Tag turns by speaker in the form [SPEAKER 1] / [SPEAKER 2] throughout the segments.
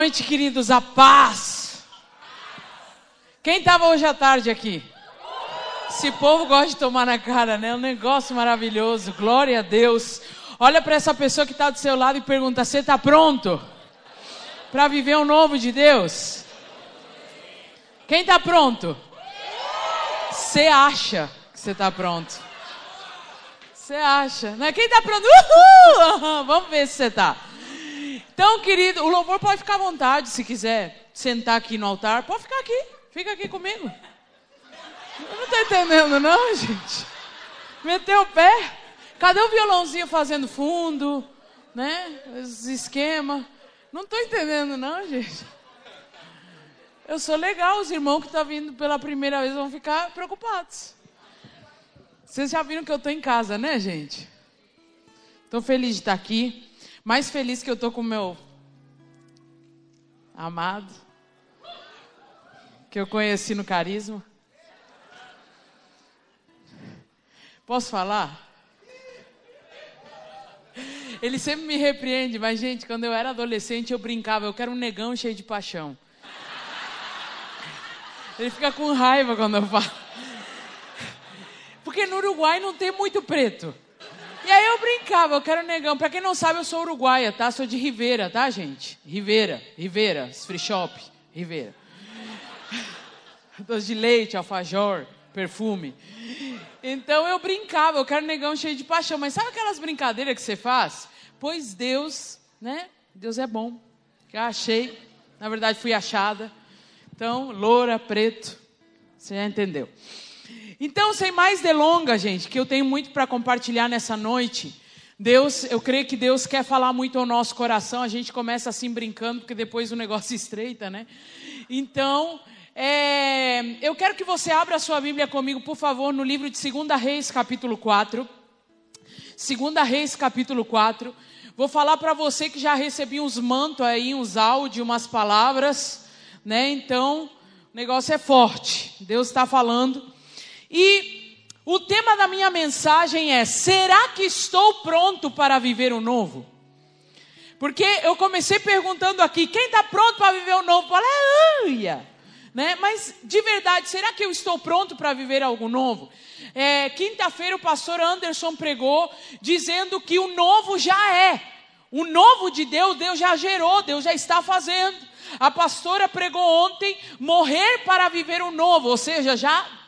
[SPEAKER 1] noite, queridos, a paz. Quem estava hoje à tarde aqui? Esse povo gosta de tomar na cara, né? Um negócio maravilhoso. Glória a Deus. Olha para essa pessoa que está do seu lado e pergunta: Você está pronto para viver o novo de Deus? Quem está pronto? Você acha que você está pronto? Você acha? Né? Quem está pronto? Uhul! Vamos ver se você está. Então, querido, o louvor pode ficar à vontade se quiser sentar aqui no altar. Pode ficar aqui. Fica aqui comigo. Eu não estou entendendo, não, gente. Meteu o pé. Cadê o violãozinho fazendo fundo? Né? Os esquemas. Não estou entendendo, não, gente. Eu sou legal, os irmãos que estão tá vindo pela primeira vez vão ficar preocupados. Vocês já viram que eu estou em casa, né, gente? Estou feliz de estar aqui. Mais feliz que eu tô com o meu amado, que eu conheci no carisma. Posso falar? Ele sempre me repreende, mas, gente, quando eu era adolescente, eu brincava, eu quero um negão cheio de paixão. Ele fica com raiva quando eu falo. Porque no Uruguai não tem muito preto. E aí eu brincava, eu quero negão. Pra quem não sabe, eu sou uruguaia, tá? Sou de Rivera, tá, gente? Rivera, Rivera, free shop, Rivera. Doce de leite, alfajor, perfume. Então eu brincava, eu quero negão cheio de paixão. Mas sabe aquelas brincadeiras que você faz? Pois Deus, né? Deus é bom. Eu achei, na verdade fui achada. Então, loura, preto, você já entendeu. Então, sem mais delongas, gente, que eu tenho muito para compartilhar nessa noite. Deus, eu creio que Deus quer falar muito ao nosso coração. A gente começa assim brincando, porque depois o negócio estreita, né? Então, é, eu quero que você abra a sua Bíblia comigo, por favor, no livro de 2 Reis, capítulo 4. 2 Reis, capítulo 4. Vou falar para você que já recebi uns mantos aí, uns áudios, umas palavras, né? Então, o negócio é forte. Deus está falando. E o tema da minha mensagem é: será que estou pronto para viver o novo? Porque eu comecei perguntando aqui: quem está pronto para viver o novo? Aleluia! Né? Mas de verdade, será que eu estou pronto para viver algo novo? É, Quinta-feira o pastor Anderson pregou dizendo que o novo já é. O novo de Deus, Deus já gerou, Deus já está fazendo. A pastora pregou ontem morrer para viver o novo, ou seja, já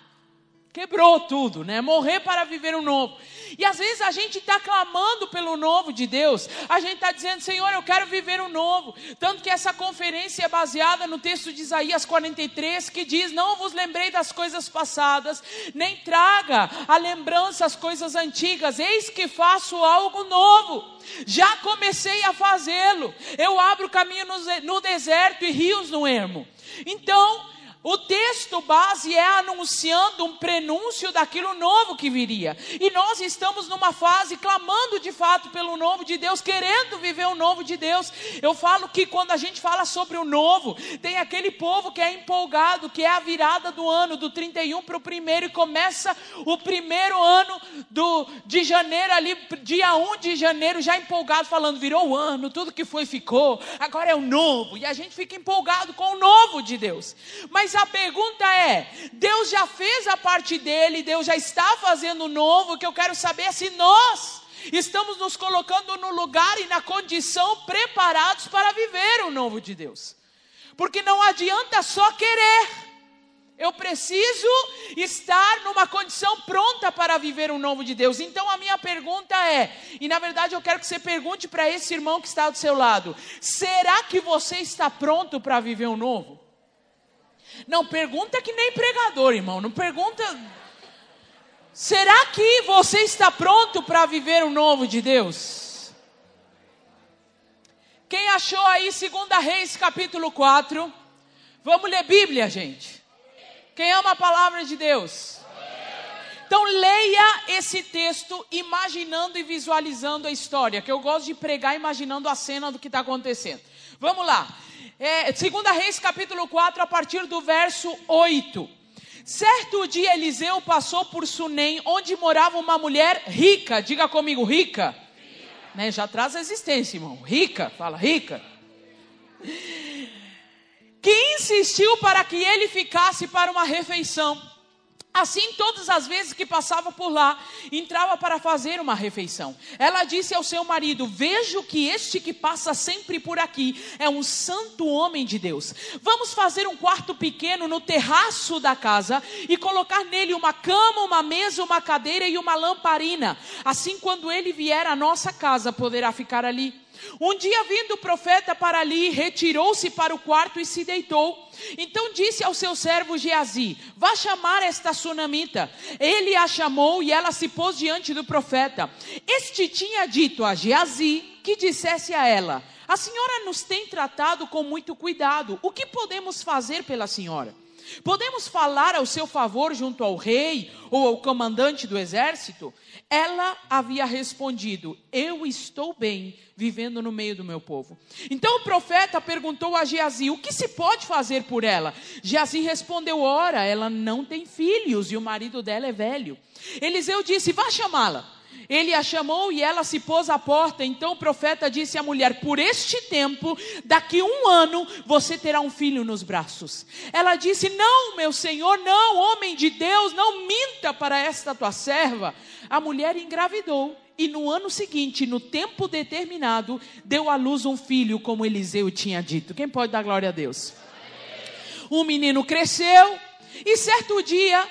[SPEAKER 1] Quebrou tudo, né? Morrer para viver o um novo. E às vezes a gente está clamando pelo novo de Deus. A gente está dizendo, Senhor, eu quero viver o um novo. Tanto que essa conferência é baseada no texto de Isaías 43, que diz: Não vos lembrei das coisas passadas, nem traga a lembrança as coisas antigas. Eis que faço algo novo. Já comecei a fazê-lo. Eu abro caminho no deserto e rios no ermo. Então, o texto base é anunciando um prenúncio daquilo novo que viria. E nós estamos numa fase clamando de fato pelo novo de Deus, querendo viver o novo de Deus. Eu falo que quando a gente fala sobre o novo, tem aquele povo que é empolgado, que é a virada do ano, do 31 para o primeiro, e começa o primeiro ano do, de janeiro, ali, dia 1 de janeiro, já empolgado, falando: virou o ano, tudo que foi ficou, agora é o novo. E a gente fica empolgado com o novo de Deus. Mas mas a pergunta é: Deus já fez a parte dele, Deus já está fazendo o novo, o que eu quero saber é se nós estamos nos colocando no lugar e na condição preparados para viver o novo de Deus. Porque não adianta só querer. Eu preciso estar numa condição pronta para viver o novo de Deus. Então a minha pergunta é, e na verdade eu quero que você pergunte para esse irmão que está do seu lado: será que você está pronto para viver o novo? Não pergunta que nem pregador, irmão. Não pergunta. Será que você está pronto para viver o novo de Deus? Quem achou aí 2 Reis capítulo 4? Vamos ler Bíblia, gente. Quem ama a palavra de Deus? Então leia esse texto imaginando e visualizando a história, que eu gosto de pregar imaginando a cena do que está acontecendo. Vamos lá. É, 2 Reis capítulo 4, a partir do verso 8. Certo dia Eliseu passou por Sunem, onde morava uma mulher rica. Diga comigo, rica. rica. Né, já traz a existência, irmão. Rica, fala rica. insistiu para que ele ficasse para uma refeição. Assim, todas as vezes que passava por lá, entrava para fazer uma refeição. Ela disse ao seu marido: Vejo que este que passa sempre por aqui é um santo homem de Deus. Vamos fazer um quarto pequeno no terraço da casa e colocar nele uma cama, uma mesa, uma cadeira e uma lamparina. Assim, quando ele vier à nossa casa, poderá ficar ali. Um dia, vindo o profeta para ali, retirou-se para o quarto e se deitou. Então disse ao seu servo Geazi: Vá chamar esta sunamita. Ele a chamou e ela se pôs diante do profeta. Este tinha dito a Geazi que dissesse a ela: A senhora nos tem tratado com muito cuidado. O que podemos fazer pela senhora? Podemos falar ao seu favor junto ao rei ou ao comandante do exército? Ela havia respondido: Eu estou bem vivendo no meio do meu povo. Então o profeta perguntou a Geazi: O que se pode fazer por ela? Geazi respondeu: Ora, ela não tem filhos e o marido dela é velho. Eliseu disse: Vá chamá-la. Ele a chamou e ela se pôs à porta. Então o profeta disse à mulher: Por este tempo, daqui um ano, você terá um filho nos braços. Ela disse: Não, meu senhor, não, homem de Deus, não minta para esta tua serva. A mulher engravidou e no ano seguinte, no tempo determinado, deu à luz um filho, como Eliseu tinha dito. Quem pode dar glória a Deus? O menino cresceu e certo dia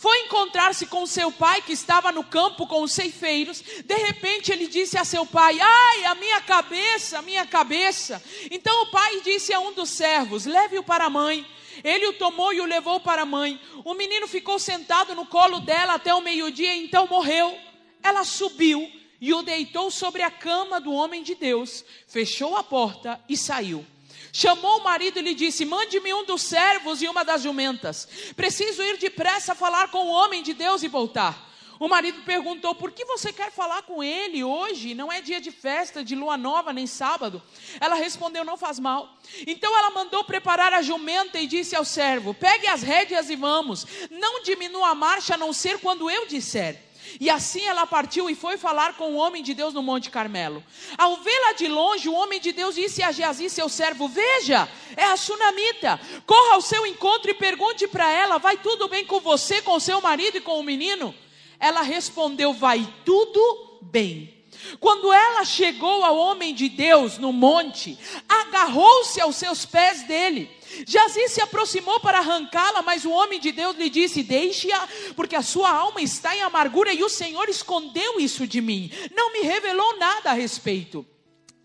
[SPEAKER 1] foi encontrar-se com seu pai que estava no campo com os ceifeiros. De repente ele disse a seu pai: Ai, a minha cabeça, a minha cabeça. Então o pai disse a um dos servos: Leve-o para a mãe. Ele o tomou e o levou para a mãe. O menino ficou sentado no colo dela até o meio-dia, então morreu. Ela subiu e o deitou sobre a cama do homem de Deus, fechou a porta e saiu. Chamou o marido e lhe disse: Mande-me um dos servos e uma das jumentas. Preciso ir depressa falar com o homem de Deus e voltar. O marido perguntou: Por que você quer falar com ele hoje? Não é dia de festa, de lua nova, nem sábado. Ela respondeu: Não faz mal. Então ela mandou preparar a jumenta e disse ao servo: Pegue as rédeas e vamos. Não diminua a marcha a não ser quando eu disser. E assim ela partiu e foi falar com o homem de Deus no Monte Carmelo. Ao vê-la de longe, o homem de Deus disse a Geazi, seu servo: Veja, é a sunamita. Corra ao seu encontro e pergunte para ela: Vai tudo bem com você, com seu marido e com o menino? Ela respondeu: Vai tudo bem. Quando ela chegou ao homem de Deus no monte, agarrou-se aos seus pés dele. Jazi se aproximou para arrancá-la, mas o homem de Deus lhe disse: Deixe-a, porque a sua alma está em amargura e o Senhor escondeu isso de mim, não me revelou nada a respeito.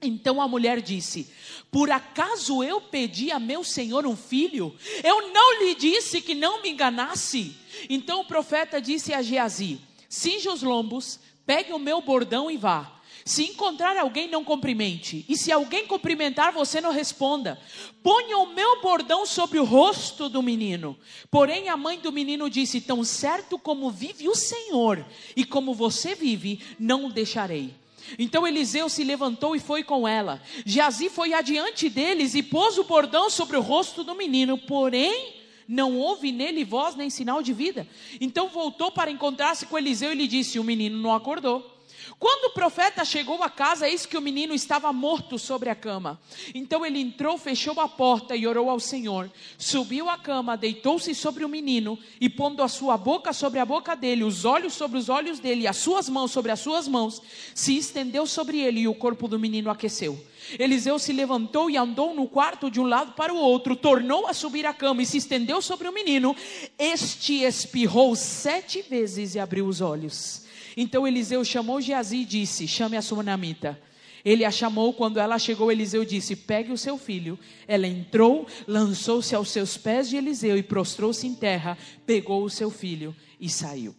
[SPEAKER 1] Então a mulher disse: Por acaso eu pedi a meu senhor um filho? Eu não lhe disse que não me enganasse. Então o profeta disse a Geazi: Cinja os lombos, pegue o meu bordão e vá. Se encontrar alguém, não cumprimente. E se alguém cumprimentar, você não responda. Ponha o meu bordão sobre o rosto do menino. Porém, a mãe do menino disse: Tão certo como vive o Senhor e como você vive, não o deixarei. Então Eliseu se levantou e foi com ela. Geazi foi adiante deles e pôs o bordão sobre o rosto do menino. Porém, não houve nele voz nem sinal de vida. Então voltou para encontrar-se com Eliseu e lhe disse: O menino não acordou. Quando o profeta chegou à casa, eis que o menino estava morto sobre a cama. Então ele entrou, fechou a porta e orou ao Senhor. Subiu à cama, deitou-se sobre o menino e, pondo a sua boca sobre a boca dele, os olhos sobre os olhos dele, e as suas mãos sobre as suas mãos, se estendeu sobre ele e o corpo do menino aqueceu. Eliseu se levantou e andou no quarto de um lado para o outro, tornou a subir a cama e se estendeu sobre o menino. Este espirrou sete vezes e abriu os olhos. Então Eliseu chamou Geazi e disse: Chame a sunamita. Ele a chamou, quando ela chegou, Eliseu disse: Pegue o seu filho. Ela entrou, lançou-se aos seus pés de Eliseu e prostrou-se em terra, pegou o seu filho e saiu.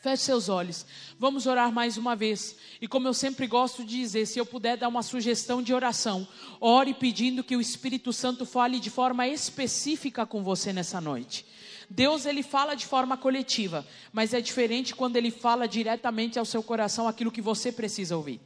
[SPEAKER 1] Feche seus olhos, vamos orar mais uma vez. E como eu sempre gosto de dizer, se eu puder dar uma sugestão de oração, ore pedindo que o Espírito Santo fale de forma específica com você nessa noite. Deus ele fala de forma coletiva, mas é diferente quando ele fala diretamente ao seu coração aquilo que você precisa ouvir.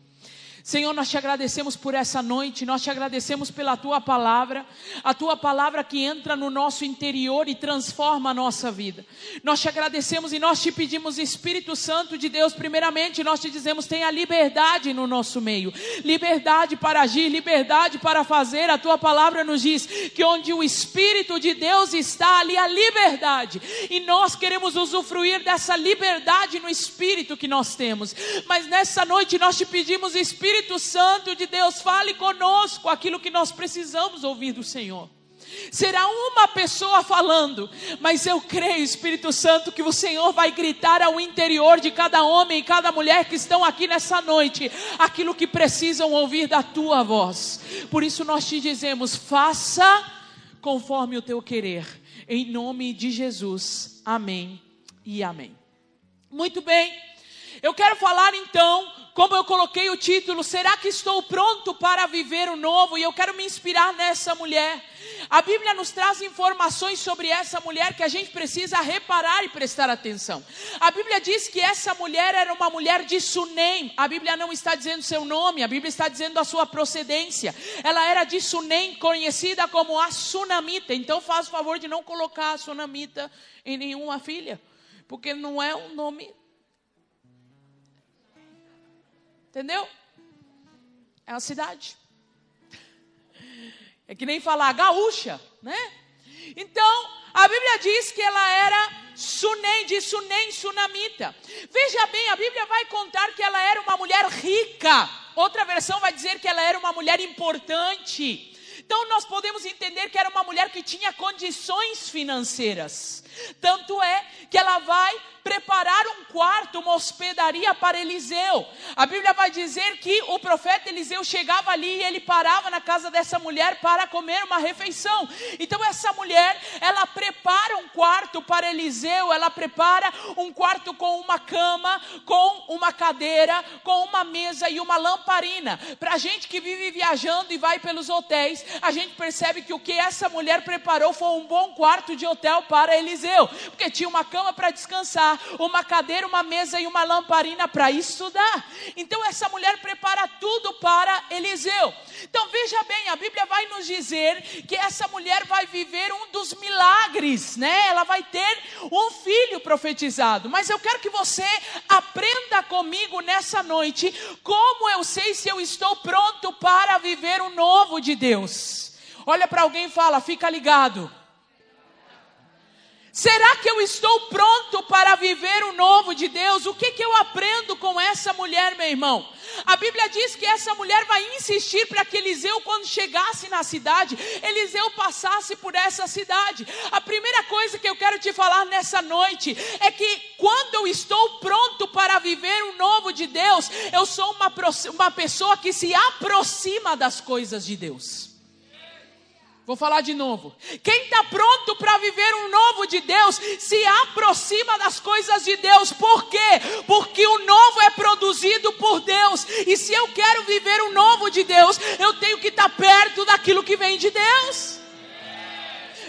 [SPEAKER 1] Senhor, nós te agradecemos por essa noite, nós te agradecemos pela tua palavra, a tua palavra que entra no nosso interior e transforma a nossa vida. Nós te agradecemos e nós te pedimos, Espírito Santo de Deus, primeiramente nós te dizemos: tenha liberdade no nosso meio, liberdade para agir, liberdade para fazer. A tua palavra nos diz que onde o Espírito de Deus está, ali a liberdade, e nós queremos usufruir dessa liberdade no Espírito que nós temos. Mas nessa noite nós te pedimos, Espírito, Espírito Santo de Deus, fale conosco aquilo que nós precisamos ouvir do Senhor. Será uma pessoa falando, mas eu creio, Espírito Santo, que o Senhor vai gritar ao interior de cada homem e cada mulher que estão aqui nessa noite aquilo que precisam ouvir da tua voz. Por isso nós te dizemos: faça conforme o teu querer, em nome de Jesus. Amém e amém. Muito bem, eu quero falar então como eu coloquei o título, será que estou pronto para viver o novo? E eu quero me inspirar nessa mulher. A Bíblia nos traz informações sobre essa mulher que a gente precisa reparar e prestar atenção. A Bíblia diz que essa mulher era uma mulher de Sunem. A Bíblia não está dizendo seu nome, a Bíblia está dizendo a sua procedência. Ela era de Sunem, conhecida como a Sunamita. Então faz o favor de não colocar a Sunamita em nenhuma filha, porque não é um nome Entendeu? É uma cidade. É que nem falar gaúcha, né? Então, a Bíblia diz que ela era Sunem, de Sunem, Sunamita. Veja bem, a Bíblia vai contar que ela era uma mulher rica. Outra versão vai dizer que ela era uma mulher importante. Então nós podemos entender que era uma mulher que tinha condições financeiras. Tanto é que ela vai preparar um quarto, uma hospedaria para Eliseu. A Bíblia vai dizer que o profeta Eliseu chegava ali e ele parava na casa dessa mulher para comer uma refeição. Então essa mulher, ela prepara um quarto para Eliseu, ela prepara um quarto com uma cama, com uma cadeira, com uma mesa e uma lamparina. Para a gente que vive viajando e vai pelos hotéis, a gente percebe que o que essa mulher preparou foi um bom quarto de hotel para Eliseu, porque tinha uma cama para descansar uma cadeira, uma mesa e uma lamparina para estudar. Então essa mulher prepara tudo para Eliseu. Então veja bem, a Bíblia vai nos dizer que essa mulher vai viver um dos milagres, né? Ela vai ter um filho profetizado. Mas eu quero que você aprenda comigo nessa noite como eu sei se eu estou pronto para viver o novo de Deus. Olha para alguém e fala: fica ligado. Será que eu estou pronto para viver o novo de Deus? O que, que eu aprendo com essa mulher, meu irmão? A Bíblia diz que essa mulher vai insistir para que Eliseu, quando chegasse na cidade, Eliseu passasse por essa cidade. A primeira coisa que eu quero te falar nessa noite é que quando eu estou pronto para viver o novo de Deus, eu sou uma, uma pessoa que se aproxima das coisas de Deus. Vou falar de novo. Quem está pronto para viver um novo de Deus se aproxima das coisas de Deus. Por quê? Porque o novo é produzido por Deus. E se eu quero viver o novo de Deus, eu tenho que estar tá perto daquilo que vem de Deus.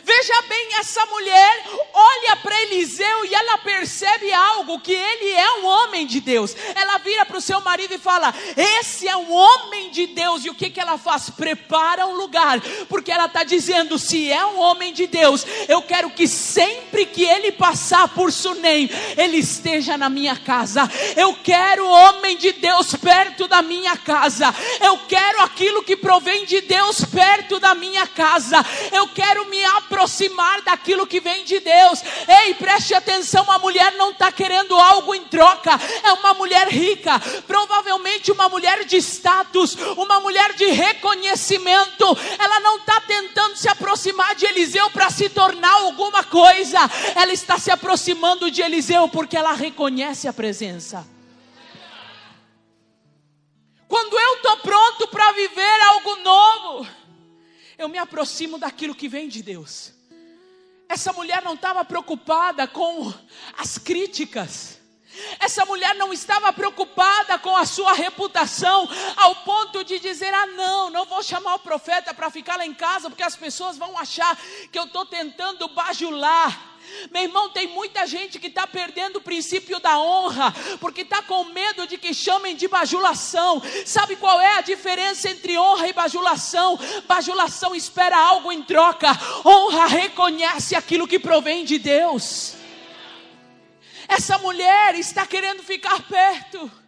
[SPEAKER 1] Veja bem, essa mulher olha para Eliseu e ela percebe algo: que ele é um homem de Deus. Ela vira para o seu marido e fala: Esse é um homem de Deus. E o que, que ela faz? Prepara um lugar, porque ela está dizendo: Se é um homem de Deus, eu quero que sempre que ele passar por Sunem, ele esteja na minha casa. Eu quero homem de Deus perto da minha casa. Eu quero aquilo que provém de Deus perto da minha casa. Eu quero me aproximar aproximar daquilo que vem de Deus. Ei, preste atenção: a mulher não está querendo algo em troca, é uma mulher rica, provavelmente uma mulher de status, uma mulher de reconhecimento. Ela não está tentando se aproximar de Eliseu para se tornar alguma coisa, ela está se aproximando de Eliseu porque ela reconhece a presença. Quando eu estou pronto para viver algo novo, eu me aproximo daquilo que vem de Deus. Essa mulher não estava preocupada com as críticas. Essa mulher não estava preocupada com a sua reputação, ao ponto de dizer: ah, não, não vou chamar o profeta para ficar lá em casa, porque as pessoas vão achar que eu estou tentando bajular. Meu irmão, tem muita gente que está perdendo o princípio da honra, porque está com medo de que chamem de bajulação. Sabe qual é a diferença entre honra e bajulação? Bajulação espera algo em troca, honra reconhece aquilo que provém de Deus. Essa mulher está querendo ficar perto.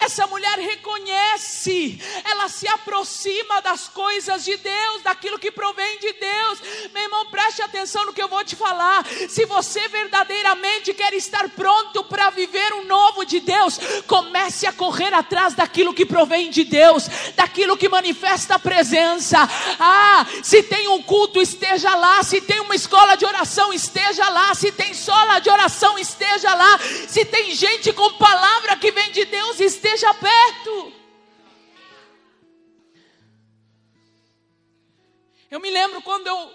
[SPEAKER 1] Essa mulher reconhece, ela se aproxima das coisas de Deus, daquilo que provém de Deus. Meu irmão, preste atenção no que eu vou te falar. Se você verdadeiramente quer estar pronto para viver um novo de Deus, comece a correr atrás daquilo que provém de Deus, daquilo que manifesta a presença. Ah, se tem um culto, esteja lá. Se tem uma escola de oração, esteja lá. Se tem sola de oração, esteja lá. Se tem gente com palavra que vem de Deus, esteja perto. Eu me lembro quando eu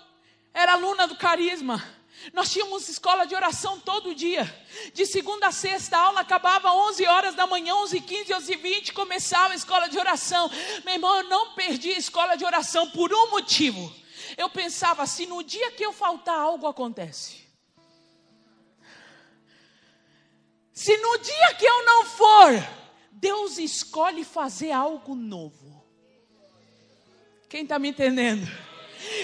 [SPEAKER 1] era aluna do Carisma. Nós tínhamos escola de oração todo dia. De segunda a sexta, a aula acabava 11 horas da manhã, 11 15 11 20 começava a escola de oração. Meu irmão, eu não perdi a escola de oração por um motivo. Eu pensava assim: no dia que eu faltar, algo acontece. Se no dia que eu não for, Deus escolhe fazer algo novo. Quem está me entendendo?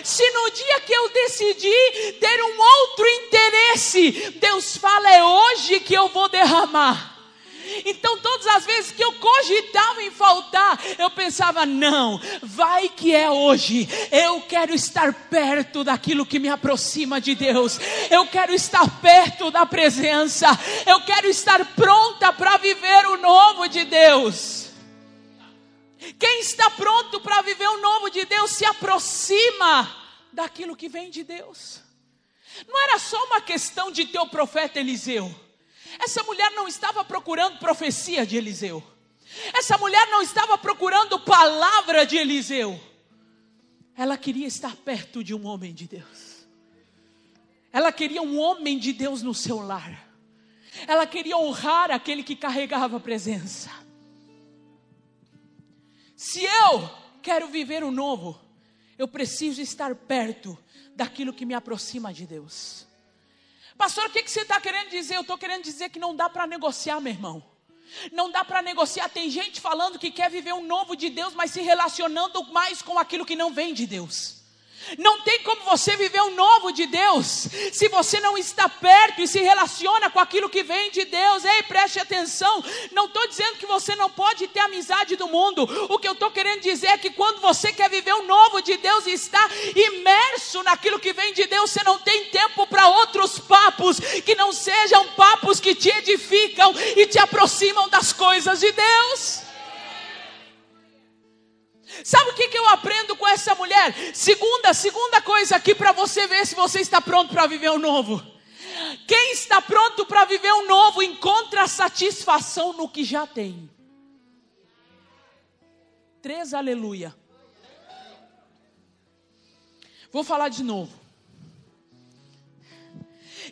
[SPEAKER 1] Se no dia que eu decidi ter um outro interesse, Deus fala, é hoje que eu vou derramar. Então, todas as vezes que eu cogitava em faltar, eu pensava: não, vai que é hoje. Eu quero estar perto daquilo que me aproxima de Deus. Eu quero estar perto da presença. Eu quero estar pronta para viver o novo de Deus. Quem está pronto para viver o novo de Deus se aproxima daquilo que vem de Deus. Não era só uma questão de ter o profeta Eliseu. Essa mulher não estava procurando profecia de Eliseu. Essa mulher não estava procurando palavra de Eliseu. Ela queria estar perto de um homem de Deus. Ela queria um homem de Deus no seu lar. Ela queria honrar aquele que carregava a presença. Se eu quero viver o novo, eu preciso estar perto daquilo que me aproxima de Deus. Pastor, o que, que você está querendo dizer? Eu estou querendo dizer que não dá para negociar, meu irmão. Não dá para negociar. Tem gente falando que quer viver um novo de Deus, mas se relacionando mais com aquilo que não vem de Deus. Não tem como você viver um novo de Deus se você não está perto e se relaciona com aquilo que vem de Deus. Ei, preste atenção. Não estou dizendo que você não pode ter amizade do mundo. O que eu estou querendo dizer é que quando você quer viver um novo de Deus e está imerso naquilo que vem de Deus, você não tem tempo para outros papos que não sejam papos que te edificam e te aproximam das coisas de Deus. Sabe o que, que eu aprendo com essa mulher? Segunda, segunda coisa aqui para você ver se você está pronto para viver um novo. Quem está pronto para viver um novo encontra satisfação no que já tem. Três aleluia. Vou falar de novo.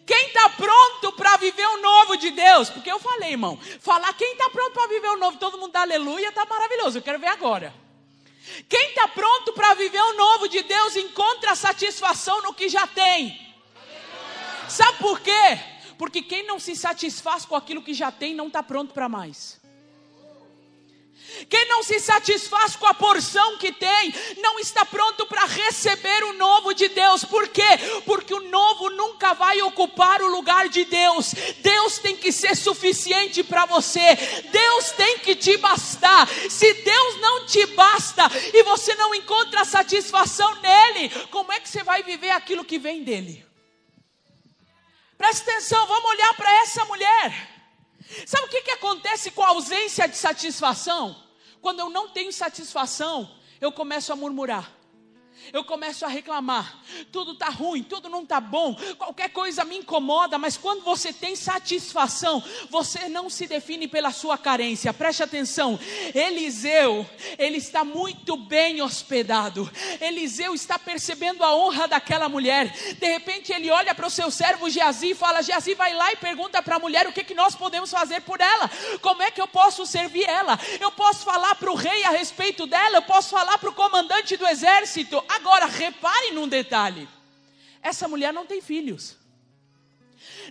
[SPEAKER 1] Quem está pronto para viver o novo de Deus? Porque eu falei, irmão, falar quem está pronto para viver o novo, todo mundo dá aleluia, está maravilhoso. Eu quero ver agora. Quem está pronto para viver o novo de Deus encontra satisfação no que já tem. Sabe por quê? Porque quem não se satisfaz com aquilo que já tem não está pronto para mais. Quem não se satisfaz com a porção que tem, não está pronto para receber o novo de Deus. Por quê? Porque o novo nunca vai ocupar o lugar de Deus. Deus tem que ser suficiente para você. Deus tem que te bastar. Se Deus não te basta e você não encontra satisfação nele, como é que você vai viver aquilo que vem dele? Presta atenção, vamos olhar para essa mulher. Sabe o que, que acontece com a ausência de satisfação? Quando eu não tenho satisfação, eu começo a murmurar. Eu começo a reclamar. Tudo está ruim, tudo não está bom, qualquer coisa me incomoda, mas quando você tem satisfação, você não se define pela sua carência. Preste atenção. Eliseu, ele está muito bem hospedado. Eliseu está percebendo a honra daquela mulher. De repente ele olha para o seu servo Geazi e fala: Geazi, vai lá e pergunta para a mulher o que, que nós podemos fazer por ela. Como é que eu posso servir ela? Eu posso falar para o rei a respeito dela, eu posso falar para o comandante do exército. Agora, repare num detalhe: essa mulher não tem filhos.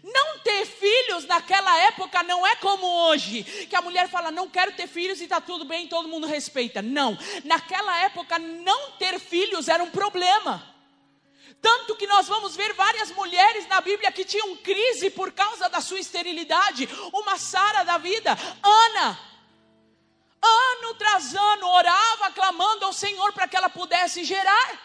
[SPEAKER 1] Não ter filhos naquela época não é como hoje, que a mulher fala, não quero ter filhos e está tudo bem, todo mundo respeita. Não, naquela época não ter filhos era um problema. Tanto que nós vamos ver várias mulheres na Bíblia que tinham crise por causa da sua esterilidade. Uma Sara da vida, Ana. Ano tras ano orava clamando ao Senhor para que ela pudesse gerar.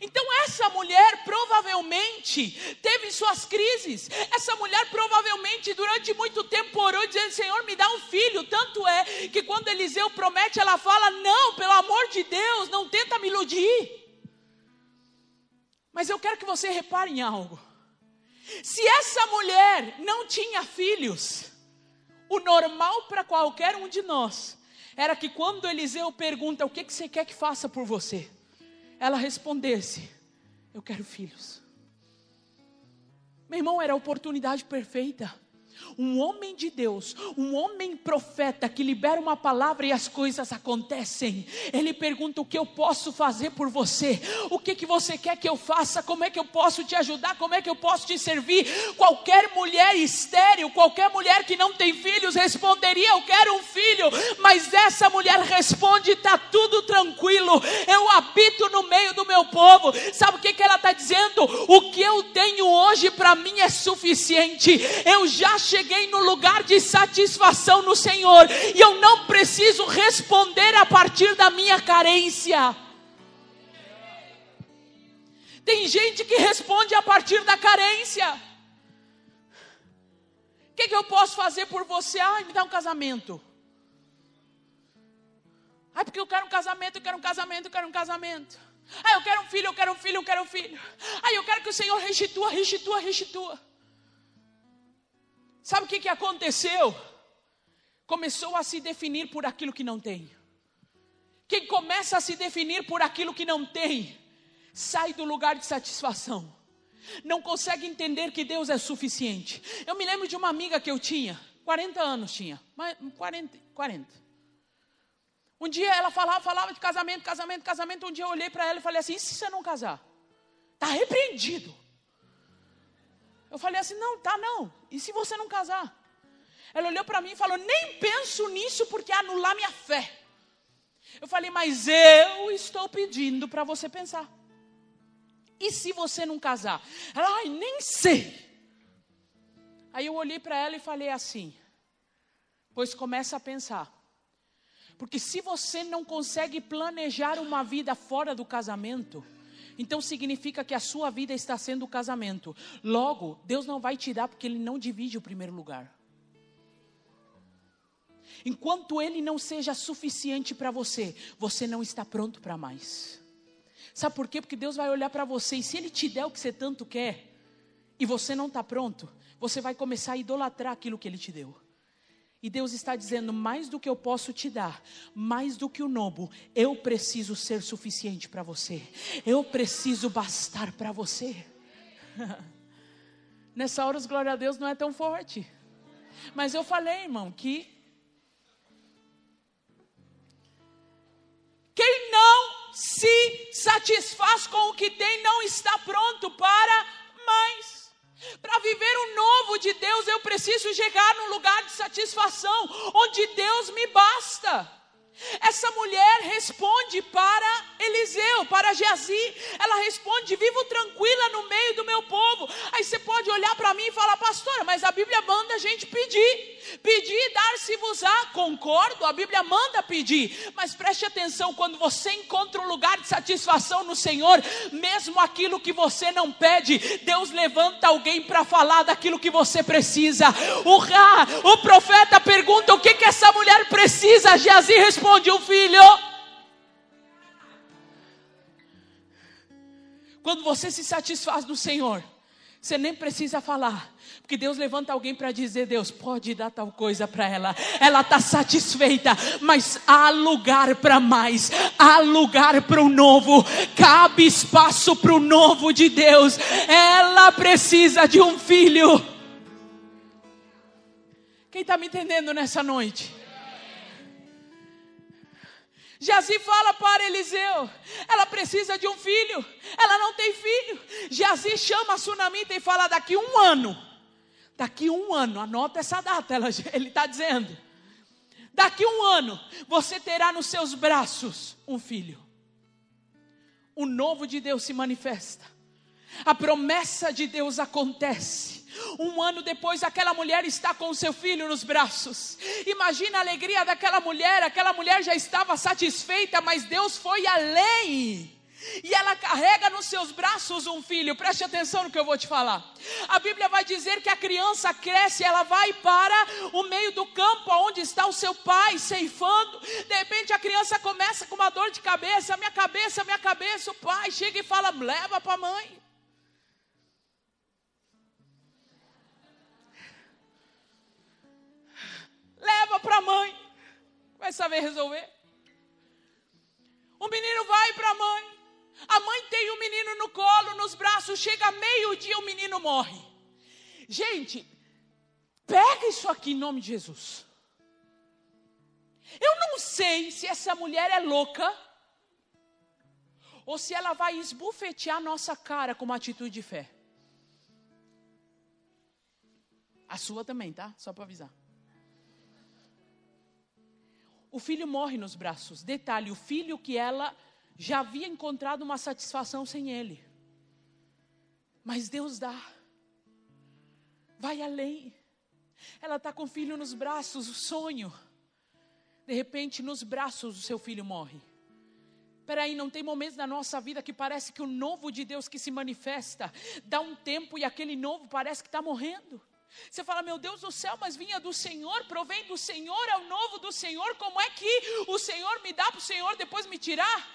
[SPEAKER 1] Então, essa mulher provavelmente teve suas crises. Essa mulher provavelmente durante muito tempo orou dizendo: Senhor, me dá um filho. Tanto é que quando Eliseu promete, ela fala: Não, pelo amor de Deus, não tenta me iludir. Mas eu quero que você repare em algo. Se essa mulher não tinha filhos, o normal para qualquer um de nós era que quando Eliseu pergunta: O que, que você quer que faça por você? ela respondesse: Eu quero filhos. Meu irmão, era a oportunidade perfeita um homem de Deus, um homem profeta que libera uma palavra e as coisas acontecem. Ele pergunta o que eu posso fazer por você, o que que você quer que eu faça, como é que eu posso te ajudar, como é que eu posso te servir. Qualquer mulher estéril, qualquer mulher que não tem filhos responderia: Eu quero um filho, mas essa mulher responde: Está tudo tranquilo, eu habito no meio do meu povo. Sabe o que, que ela está dizendo? O que eu tenho hoje para mim é suficiente. Eu já cheguei no lugar de satisfação no Senhor e eu não preciso responder a partir da minha carência. Tem gente que responde a partir da carência. O que, que, eu posso fazer por você? Ai, me dá um casamento. Ai, porque eu quero um casamento, eu quero um casamento, eu quero um casamento. Ai, eu quero um filho, eu quero um filho, eu quero um filho. Ai, eu quero que o Senhor restitua, restitua, restitua. Sabe o que, que aconteceu? Começou a se definir por aquilo que não tem. Quem começa a se definir por aquilo que não tem, sai do lugar de satisfação. Não consegue entender que Deus é suficiente. Eu me lembro de uma amiga que eu tinha, 40 anos tinha, 40, 40. Um dia ela falava, falava de casamento, casamento, casamento. Um dia eu olhei para ela e falei assim: e se você não casar? Está repreendido. Eu falei assim: não, tá não. E se você não casar? Ela olhou para mim e falou: nem penso nisso porque é anular minha fé. Eu falei: mas eu estou pedindo para você pensar. E se você não casar? Ela, ai, nem sei. Aí eu olhei para ela e falei assim: pois começa a pensar. Porque se você não consegue planejar uma vida fora do casamento, então significa que a sua vida está sendo o casamento. Logo, Deus não vai te dar porque Ele não divide o primeiro lugar. Enquanto Ele não seja suficiente para você, você não está pronto para mais. Sabe por quê? Porque Deus vai olhar para você e se Ele te der o que você tanto quer e você não está pronto, você vai começar a idolatrar aquilo que Ele te deu. E Deus está dizendo: mais do que eu posso te dar, mais do que o nobo, eu preciso ser suficiente para você, eu preciso bastar para você. Nessa hora, os glória a Deus não é tão forte. Mas eu falei, irmão, que quem não se satisfaz com o que tem não está pronto para mais. Para viver o novo de Deus, eu preciso chegar num lugar de satisfação, onde Deus me basta. Essa mulher responde para Eliseu, para Geazi. Ela responde: Vivo tranquila no meio do meu povo. Aí você pode olhar para mim e falar, pastora, mas a Bíblia manda a gente pedir. Pedir, dar-se-vos-á. Concordo, a Bíblia manda pedir. Mas preste atenção: quando você encontra um lugar de satisfação no Senhor, mesmo aquilo que você não pede, Deus levanta alguém para falar daquilo que você precisa. O, o profeta pergunta: O que, que essa mulher precisa? Geazi responde responde: Um filho. Quando você se satisfaz do Senhor, você nem precisa falar, porque Deus levanta alguém para dizer: Deus, pode dar tal coisa para ela. Ela está satisfeita, mas há lugar para mais, há lugar para o novo, cabe espaço para o novo de Deus. Ela precisa de um filho. Quem está me entendendo nessa noite? Jazi fala para Eliseu, ela precisa de um filho, ela não tem filho. Jazi chama a Sunamita e fala: daqui um ano, daqui um ano, anota essa data, ela, ele está dizendo: daqui um ano você terá nos seus braços um filho. O novo de Deus se manifesta, a promessa de Deus acontece. Um ano depois, aquela mulher está com seu filho nos braços. Imagina a alegria daquela mulher. Aquela mulher já estava satisfeita, mas Deus foi além. E ela carrega nos seus braços um filho. Preste atenção no que eu vou te falar. A Bíblia vai dizer que a criança cresce, ela vai para o meio do campo onde está o seu pai ceifando. De repente a criança começa com uma dor de cabeça, minha cabeça, minha cabeça. O pai chega e fala: "Leva para a mãe". Leva para a mãe, vai saber resolver. O menino vai para a mãe, a mãe tem o menino no colo, nos braços, chega meio-dia, o menino morre. Gente, pega isso aqui em nome de Jesus. Eu não sei se essa mulher é louca ou se ela vai esbufetear nossa cara com uma atitude de fé. A sua também, tá? Só para avisar. O filho morre nos braços. Detalhe: o filho que ela já havia encontrado uma satisfação sem ele. Mas Deus dá. Vai além. Ela está com o filho nos braços, o sonho. De repente, nos braços, o seu filho morre. Peraí, não tem momentos na nossa vida que parece que o novo de Deus que se manifesta dá um tempo e aquele novo parece que está morrendo. Você fala, meu Deus do céu, mas vinha do Senhor, provém do Senhor, é o novo do Senhor, como é que o Senhor me dá para o Senhor depois me tirar?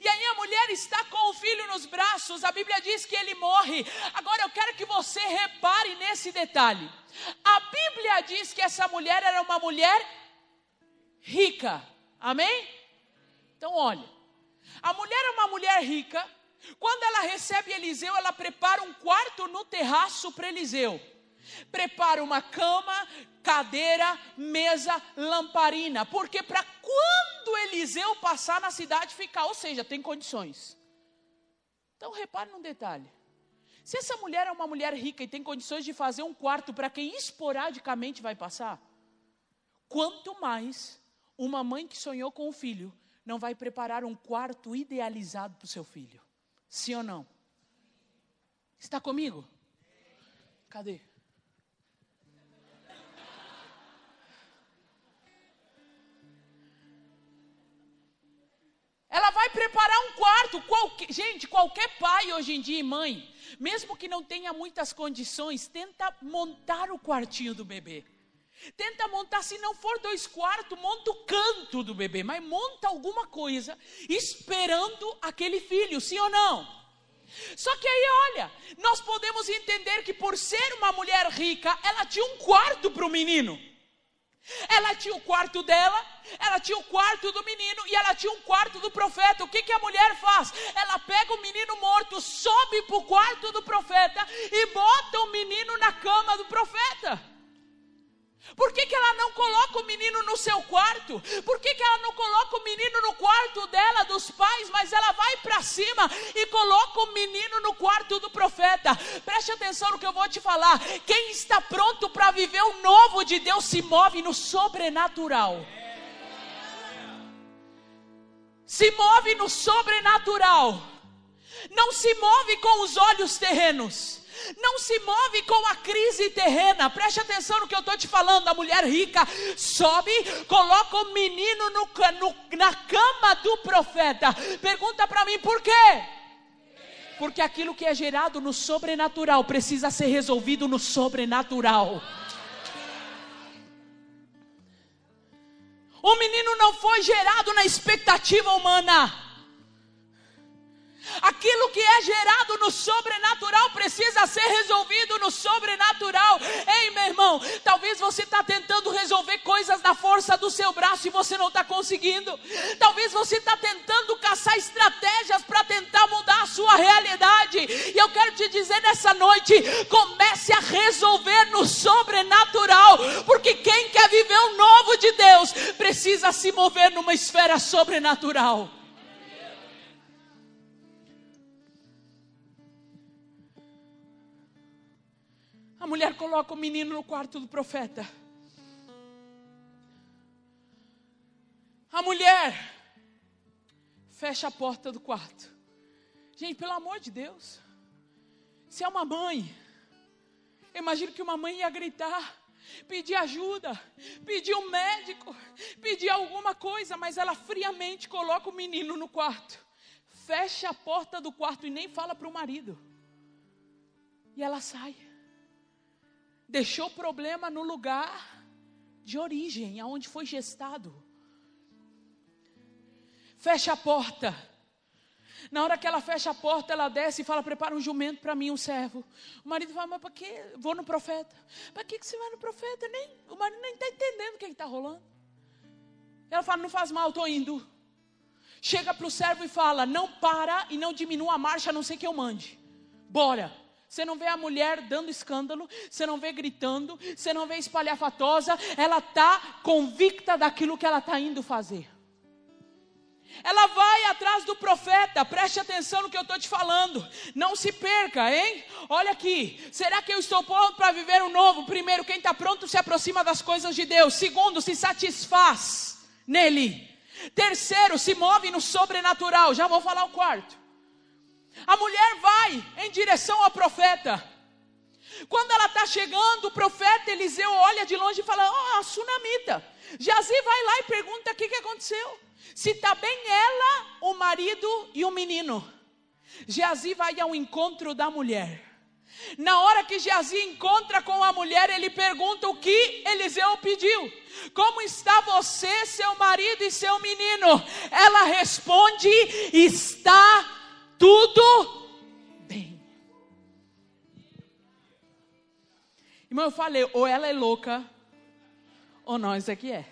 [SPEAKER 1] E aí a mulher está com o filho nos braços, a Bíblia diz que ele morre. Agora eu quero que você repare nesse detalhe. A Bíblia diz que essa mulher era uma mulher rica, amém? Então olha, a mulher é uma mulher rica. Quando ela recebe Eliseu, ela prepara um quarto no terraço para Eliseu. Prepara uma cama, cadeira, mesa, lamparina. Porque para quando Eliseu passar na cidade ficar, ou seja, tem condições. Então repare num detalhe. Se essa mulher é uma mulher rica e tem condições de fazer um quarto para quem esporadicamente vai passar, quanto mais uma mãe que sonhou com o filho não vai preparar um quarto idealizado para o seu filho. Sim ou não? Está comigo? Cadê? Ela vai preparar um quarto. Qualquer, gente, qualquer pai hoje em dia e mãe, mesmo que não tenha muitas condições, tenta montar o quartinho do bebê. Tenta montar, se não for dois quartos, monta o canto do bebê, mas monta alguma coisa esperando aquele filho, sim ou não? Só que aí, olha, nós podemos entender que por ser uma mulher rica, ela tinha um quarto para o menino. Ela tinha o quarto dela, ela tinha o quarto do menino e ela tinha um quarto do profeta. O que, que a mulher faz? Ela pega o menino morto, sobe para o quarto do profeta e bota o menino na cama do profeta. Por que, que ela não coloca o menino no seu quarto? Por que, que ela não coloca o menino no quarto dela, dos pais, mas ela vai para cima e coloca o menino no quarto do profeta? Preste atenção no que eu vou te falar. Quem está pronto para viver o novo de Deus se move no sobrenatural. Se move no sobrenatural. Não se move com os olhos terrenos não se move com a crise terrena. Preste atenção no que eu estou te falando. A mulher rica sobe, coloca o menino no, no, na cama do profeta. Pergunta para mim por quê? Porque aquilo que é gerado no sobrenatural precisa ser resolvido no sobrenatural. O menino não foi gerado na expectativa humana. Aquilo que é gerado no sobrenatural precisa ser resolvido no sobrenatural. Ei, meu irmão, talvez você está tentando resolver coisas na força do seu braço e você não está conseguindo. Talvez você está tentando caçar estratégias para tentar mudar a sua realidade. E eu quero te dizer nessa noite: comece a resolver no sobrenatural, porque quem quer viver o novo de Deus precisa se mover numa esfera sobrenatural. A mulher coloca o menino no quarto do profeta. A mulher fecha a porta do quarto. Gente, pelo amor de Deus. Se é uma mãe, imagino que uma mãe ia gritar, pedir ajuda, pedir um médico, pedir alguma coisa, mas ela friamente coloca o menino no quarto, fecha a porta do quarto e nem fala para o marido. E ela sai deixou o problema no lugar de origem, aonde foi gestado. Fecha a porta. Na hora que ela fecha a porta, ela desce e fala: Prepara um jumento para mim, um servo. O marido fala: Mas para que? Vou no profeta. Para que, que você vai no profeta? Nem, o marido nem está entendendo o que está rolando. Ela fala: Não faz mal, estou indo. Chega para o servo e fala: Não para e não diminua a marcha, a não ser que eu mande. Bora. Você não vê a mulher dando escândalo, você não vê gritando, você não vê espalhafatosa, ela está convicta daquilo que ela está indo fazer. Ela vai atrás do profeta, preste atenção no que eu estou te falando, não se perca, hein? Olha aqui, será que eu estou pronto para viver um novo? Primeiro, quem está pronto se aproxima das coisas de Deus. Segundo, se satisfaz nele. Terceiro, se move no sobrenatural. Já vou falar o quarto. A mulher vai em direção ao profeta. Quando ela está chegando, o profeta Eliseu olha de longe e fala: Ó, oh, a sunamita. Jazi vai lá e pergunta o que, que aconteceu. Se está bem ela, o marido e o menino. Geazi vai ao encontro da mulher. Na hora que Geazi encontra com a mulher, ele pergunta o que Eliseu pediu. Como está você, seu marido e seu menino? Ela responde: está tudo bem. Irmão, eu falei, ou ela é louca, ou nós é que é.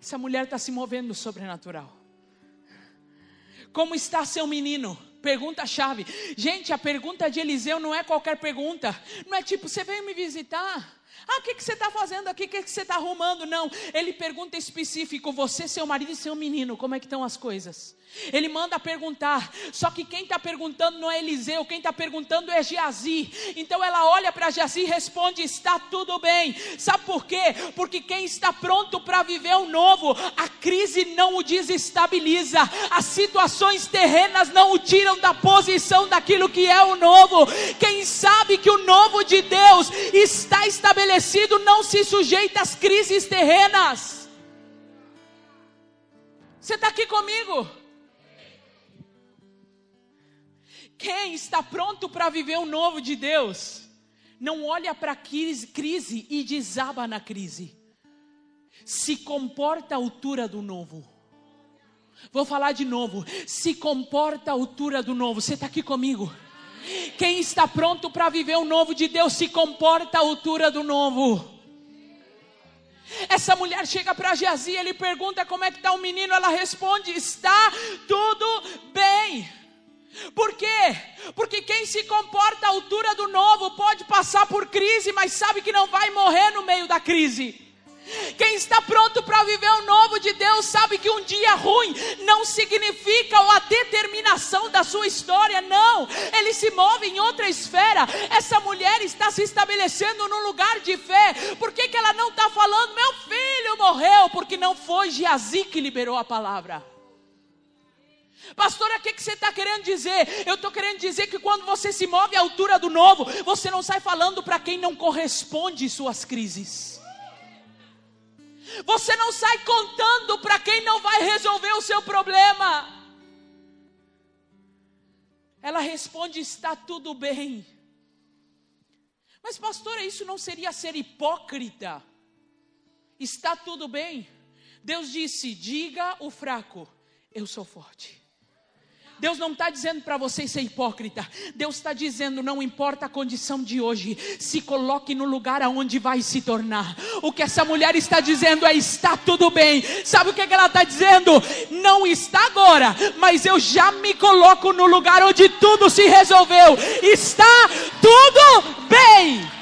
[SPEAKER 1] Essa mulher está se movendo no sobrenatural. Como está seu menino? Pergunta chave. Gente, a pergunta de Eliseu não é qualquer pergunta. Não é tipo, você veio me visitar? Ah, o que, que você está fazendo aqui? O que, que você está arrumando? Não. Ele pergunta específico: você, seu marido e seu menino, como é que estão as coisas? Ele manda perguntar, só que quem está perguntando não é Eliseu, quem está perguntando é Geazi. Então ela olha para Geazi e responde: Está tudo bem. Sabe por quê? Porque quem está pronto para viver o novo, a crise não o desestabiliza, as situações terrenas não o tiram da posição daquilo que é o novo. Quem sabe que o novo de Deus está estabelecido não se sujeita às crises terrenas. Você está aqui comigo? Quem está pronto para viver o novo de Deus, não olha para a crise, e desaba na crise. Se comporta à altura do novo. Vou falar de novo. Se comporta à altura do novo. Você está aqui comigo? Quem está pronto para viver o novo de Deus se comporta à altura do novo. Essa mulher chega para Geazi, ele pergunta como é que está o menino, ela responde: está tudo bem. Por quê? Porque quem se comporta à altura do novo pode passar por crise, mas sabe que não vai morrer no meio da crise. Quem está pronto para viver o novo de Deus sabe que um dia ruim não significa a determinação da sua história, não. Ele se move em outra esfera. Essa mulher está se estabelecendo num lugar de fé. Por que, que ela não está falando, meu filho morreu? Porque não foi Geazi que liberou a palavra. Pastora, o que, que você está querendo dizer? Eu estou querendo dizer que quando você se move à altura do novo, você não sai falando para quem não corresponde suas crises. Você não sai contando para quem não vai resolver o seu problema. Ela responde: está tudo bem. Mas, pastora, isso não seria ser hipócrita? Está tudo bem? Deus disse: diga o fraco, eu sou forte. Deus não está dizendo para você ser hipócrita. Deus está dizendo: não importa a condição de hoje, se coloque no lugar aonde vai se tornar. O que essa mulher está dizendo é: está tudo bem. Sabe o que, que ela está dizendo? Não está agora, mas eu já me coloco no lugar onde tudo se resolveu. Está tudo bem.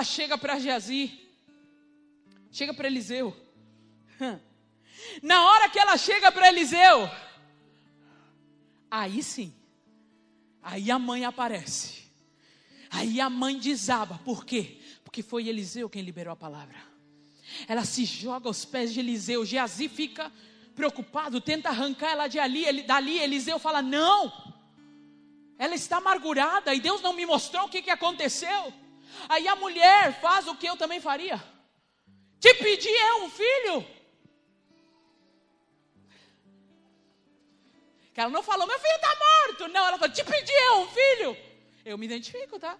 [SPEAKER 1] Ela chega para Geazi, chega para Eliseu. Na hora que ela chega para Eliseu, aí sim, aí a mãe aparece. Aí a mãe desaba. Por quê? Porque foi Eliseu quem liberou a palavra. Ela se joga aos pés de Eliseu. Geazi fica preocupado, tenta arrancar ela de ali, ele, dali. Eliseu fala: Não, ela está amargurada e Deus não me mostrou o que, que aconteceu. Aí a mulher faz o que eu também faria: te pedir é um filho. Ela não falou, meu filho está morto. Não, ela falou, te pedir é um filho. Eu me identifico, tá?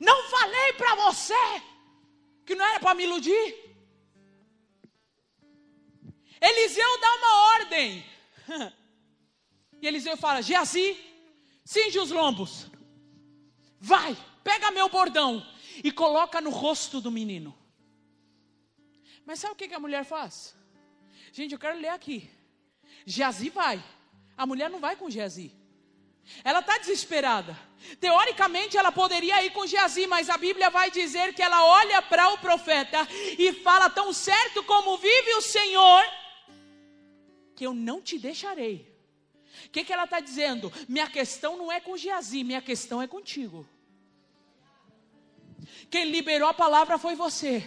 [SPEAKER 1] Não falei para você que não era para me iludir. Eliseu dá uma ordem. E Eliseu fala: Geazi, cinge os lombos. Vai pega meu bordão e coloca no rosto do menino. Mas sabe o que, a mulher faz? Gente, eu quero ler aqui. Geazi vai. A mulher não vai com Geazi. Ela está desesperada. Teoricamente ela poderia ir com Geazi, mas a Bíblia vai dizer que ela olha para o profeta e fala: Tão certo como vive o Senhor, que eu não te deixarei. O que, que ela está dizendo? Minha questão não é com Geazi, minha questão é contigo. Quem liberou a palavra foi você.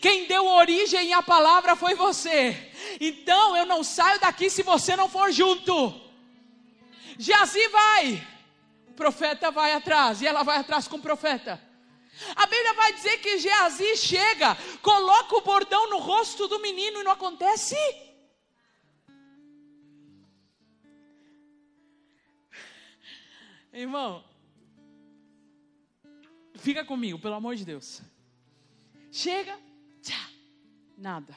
[SPEAKER 1] Quem deu origem à palavra foi você. Então eu não saio daqui se você não for junto. Jazi vai. O profeta vai atrás e ela vai atrás com o profeta. A Bíblia vai dizer que Geazi chega, coloca o bordão no rosto do menino e não acontece. Irmão, Fica comigo, pelo amor de Deus. Chega, tchá, nada.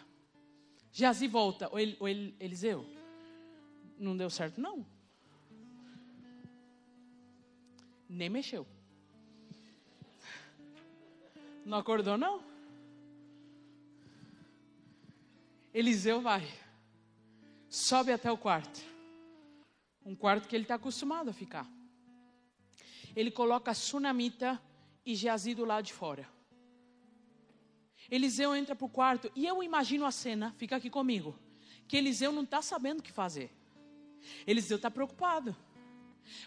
[SPEAKER 1] Jazi volta. O, El, o El, Eliseu, não deu certo, não. Nem mexeu. Não acordou, não? Eliseu vai, sobe até o quarto. Um quarto que ele está acostumado a ficar. Ele coloca a sunamita e Geazi do lado de fora. Eliseu entra para o quarto e eu imagino a cena, fica aqui comigo, que Eliseu não está sabendo o que fazer. Eliseu está preocupado.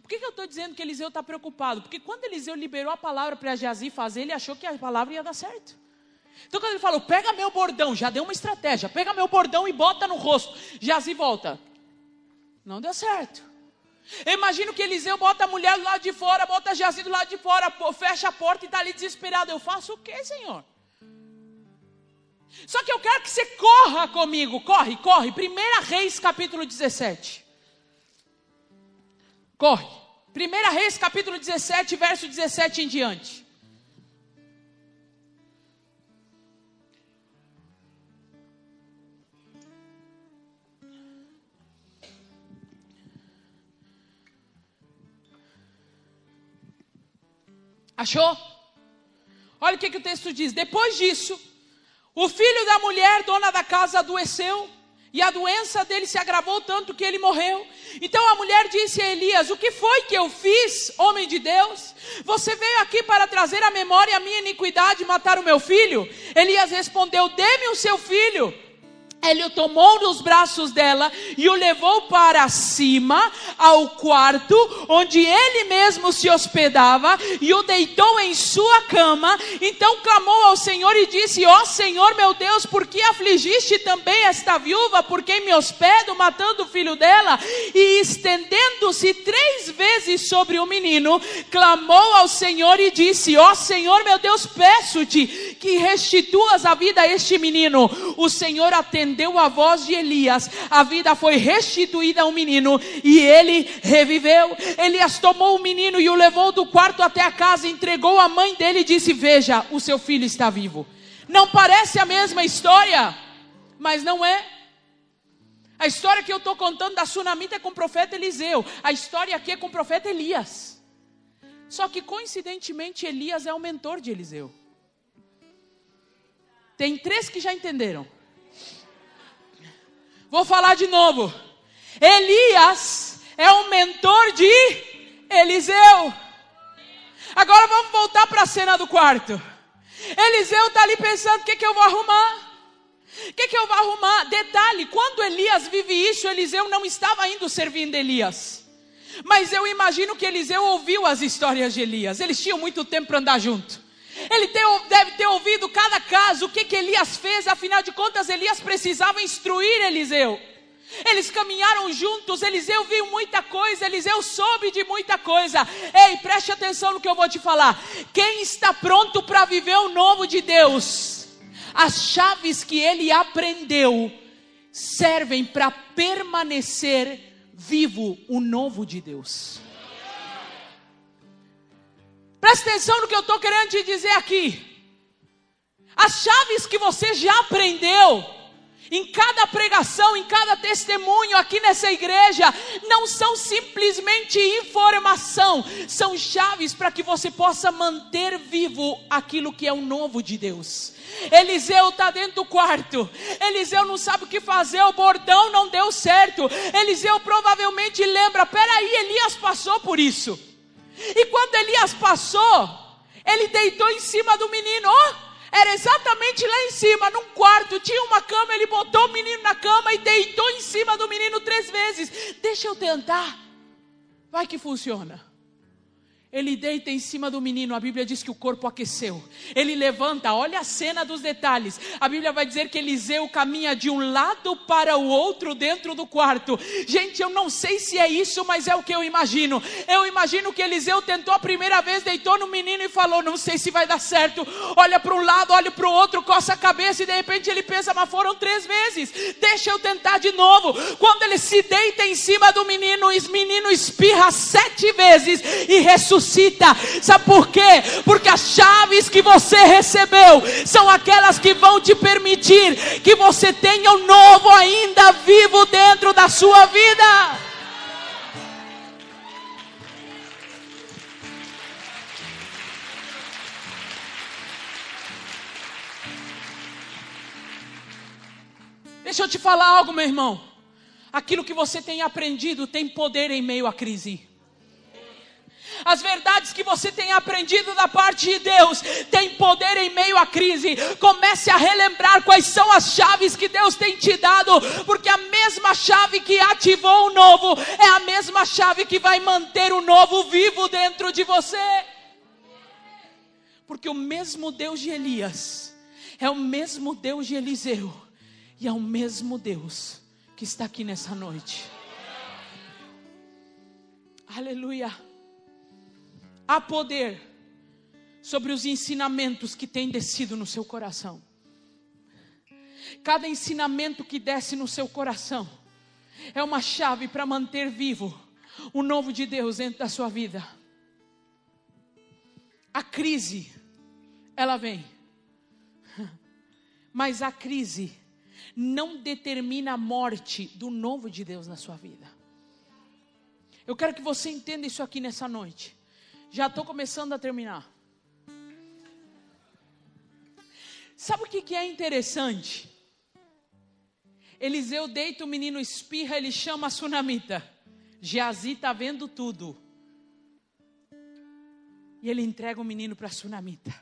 [SPEAKER 1] Por que, que eu estou dizendo que Eliseu está preocupado? Porque quando Eliseu liberou a palavra para Geazi fazer, ele achou que a palavra ia dar certo. Então quando ele falou, pega meu bordão, já deu uma estratégia, pega meu bordão e bota no rosto. Geazi volta. Não deu certo. Imagino que Eliseu bota a mulher do lado de fora, bota Geazi do lado de fora, fecha a porta e está ali desesperado. Eu faço o que, Senhor? Só que eu quero que você corra comigo, corre, corre. 1 Reis capítulo 17. Corre. 1 Reis capítulo 17, verso 17 em diante. Achou? Olha o que, que o texto diz. Depois disso, o filho da mulher, dona da casa, adoeceu. E a doença dele se agravou tanto que ele morreu. Então a mulher disse a Elias: O que foi que eu fiz, homem de Deus? Você veio aqui para trazer à memória a minha iniquidade e matar o meu filho? Elias respondeu: Dê-me o seu filho. Ele o tomou nos braços dela e o levou para cima, ao quarto, onde ele mesmo se hospedava, e o deitou em sua cama. Então clamou ao Senhor e disse: Ó oh, Senhor meu Deus, por que afligiste também esta viúva, por quem me hospedo, matando o filho dela? E estendendo-se três vezes sobre o menino, clamou ao Senhor e disse: Ó oh, Senhor meu Deus, peço-te que restituas a vida a este menino. O Senhor atendeu a voz de Elias, a vida foi restituída ao menino e ele reviveu. Elias tomou o menino e o levou do quarto até a casa, entregou a mãe dele e disse: Veja, o seu filho está vivo. Não parece a mesma história, mas não é. A história que eu estou contando da sunamita é com o profeta Eliseu. A história aqui é com o profeta Elias. Só que coincidentemente Elias é o mentor de Eliseu. Tem três que já entenderam. Vou falar de novo. Elias é o mentor de Eliseu. Agora vamos voltar para a cena do quarto. Eliseu está ali pensando: o que, que eu vou arrumar? O que, que eu vou arrumar? Detalhe: quando Elias vive isso, Eliseu não estava indo servindo Elias. Mas eu imagino que Eliseu ouviu as histórias de Elias. Eles tinham muito tempo para andar junto. Ele deve ter ouvido cada caso, o que, que Elias fez, afinal de contas, Elias precisava instruir Eliseu. Eles caminharam juntos, Eliseu viu muita coisa, Eliseu soube de muita coisa. Ei, preste atenção no que eu vou te falar. Quem está pronto para viver o novo de Deus? As chaves que ele aprendeu servem para permanecer vivo o novo de Deus. Preste atenção no que eu estou querendo te dizer aqui. As chaves que você já aprendeu, em cada pregação, em cada testemunho aqui nessa igreja, não são simplesmente informação, são chaves para que você possa manter vivo aquilo que é o novo de Deus. Eliseu está dentro do quarto, Eliseu não sabe o que fazer, o bordão não deu certo. Eliseu provavelmente lembra: peraí, Elias passou por isso. E quando Elias passou, ele deitou em cima do menino. Oh, era exatamente lá em cima, num quarto, tinha uma cama, ele botou o menino na cama e deitou em cima do menino três vezes. Deixa eu tentar. Vai que funciona. Ele deita em cima do menino, a Bíblia diz que o corpo aqueceu. Ele levanta, olha a cena dos detalhes. A Bíblia vai dizer que Eliseu caminha de um lado para o outro dentro do quarto. Gente, eu não sei se é isso, mas é o que eu imagino. Eu imagino que Eliseu tentou a primeira vez, deitou no menino e falou: Não sei se vai dar certo. Olha para um lado, olha para o outro, coça a cabeça e de repente ele pensa: Mas foram três vezes. Deixa eu tentar de novo. Quando ele se deita em cima do menino, o menino espirra sete vezes e ressuscita ressuscita. Sabe por quê? Porque as chaves que você recebeu são aquelas que vão te permitir que você tenha o novo ainda vivo dentro da sua vida. Deixa eu te falar algo, meu irmão. Aquilo que você tem aprendido tem poder em meio à crise. As verdades que você tem aprendido da parte de Deus têm poder em meio à crise. Comece a relembrar quais são as chaves que Deus tem te dado, porque a mesma chave que ativou o novo é a mesma chave que vai manter o novo vivo dentro de você. Porque o mesmo Deus de Elias é o mesmo Deus de Eliseu e é o mesmo Deus que está aqui nessa noite. Aleluia há poder sobre os ensinamentos que têm descido no seu coração. Cada ensinamento que desce no seu coração é uma chave para manter vivo o novo de Deus dentro da sua vida. A crise, ela vem, mas a crise não determina a morte do novo de Deus na sua vida. Eu quero que você entenda isso aqui nessa noite. Já estou começando a terminar. Sabe o que, que é interessante? Eliseu deita o menino espirra, ele chama a sunamita. Geazi está vendo tudo. E ele entrega o menino para a sunamita.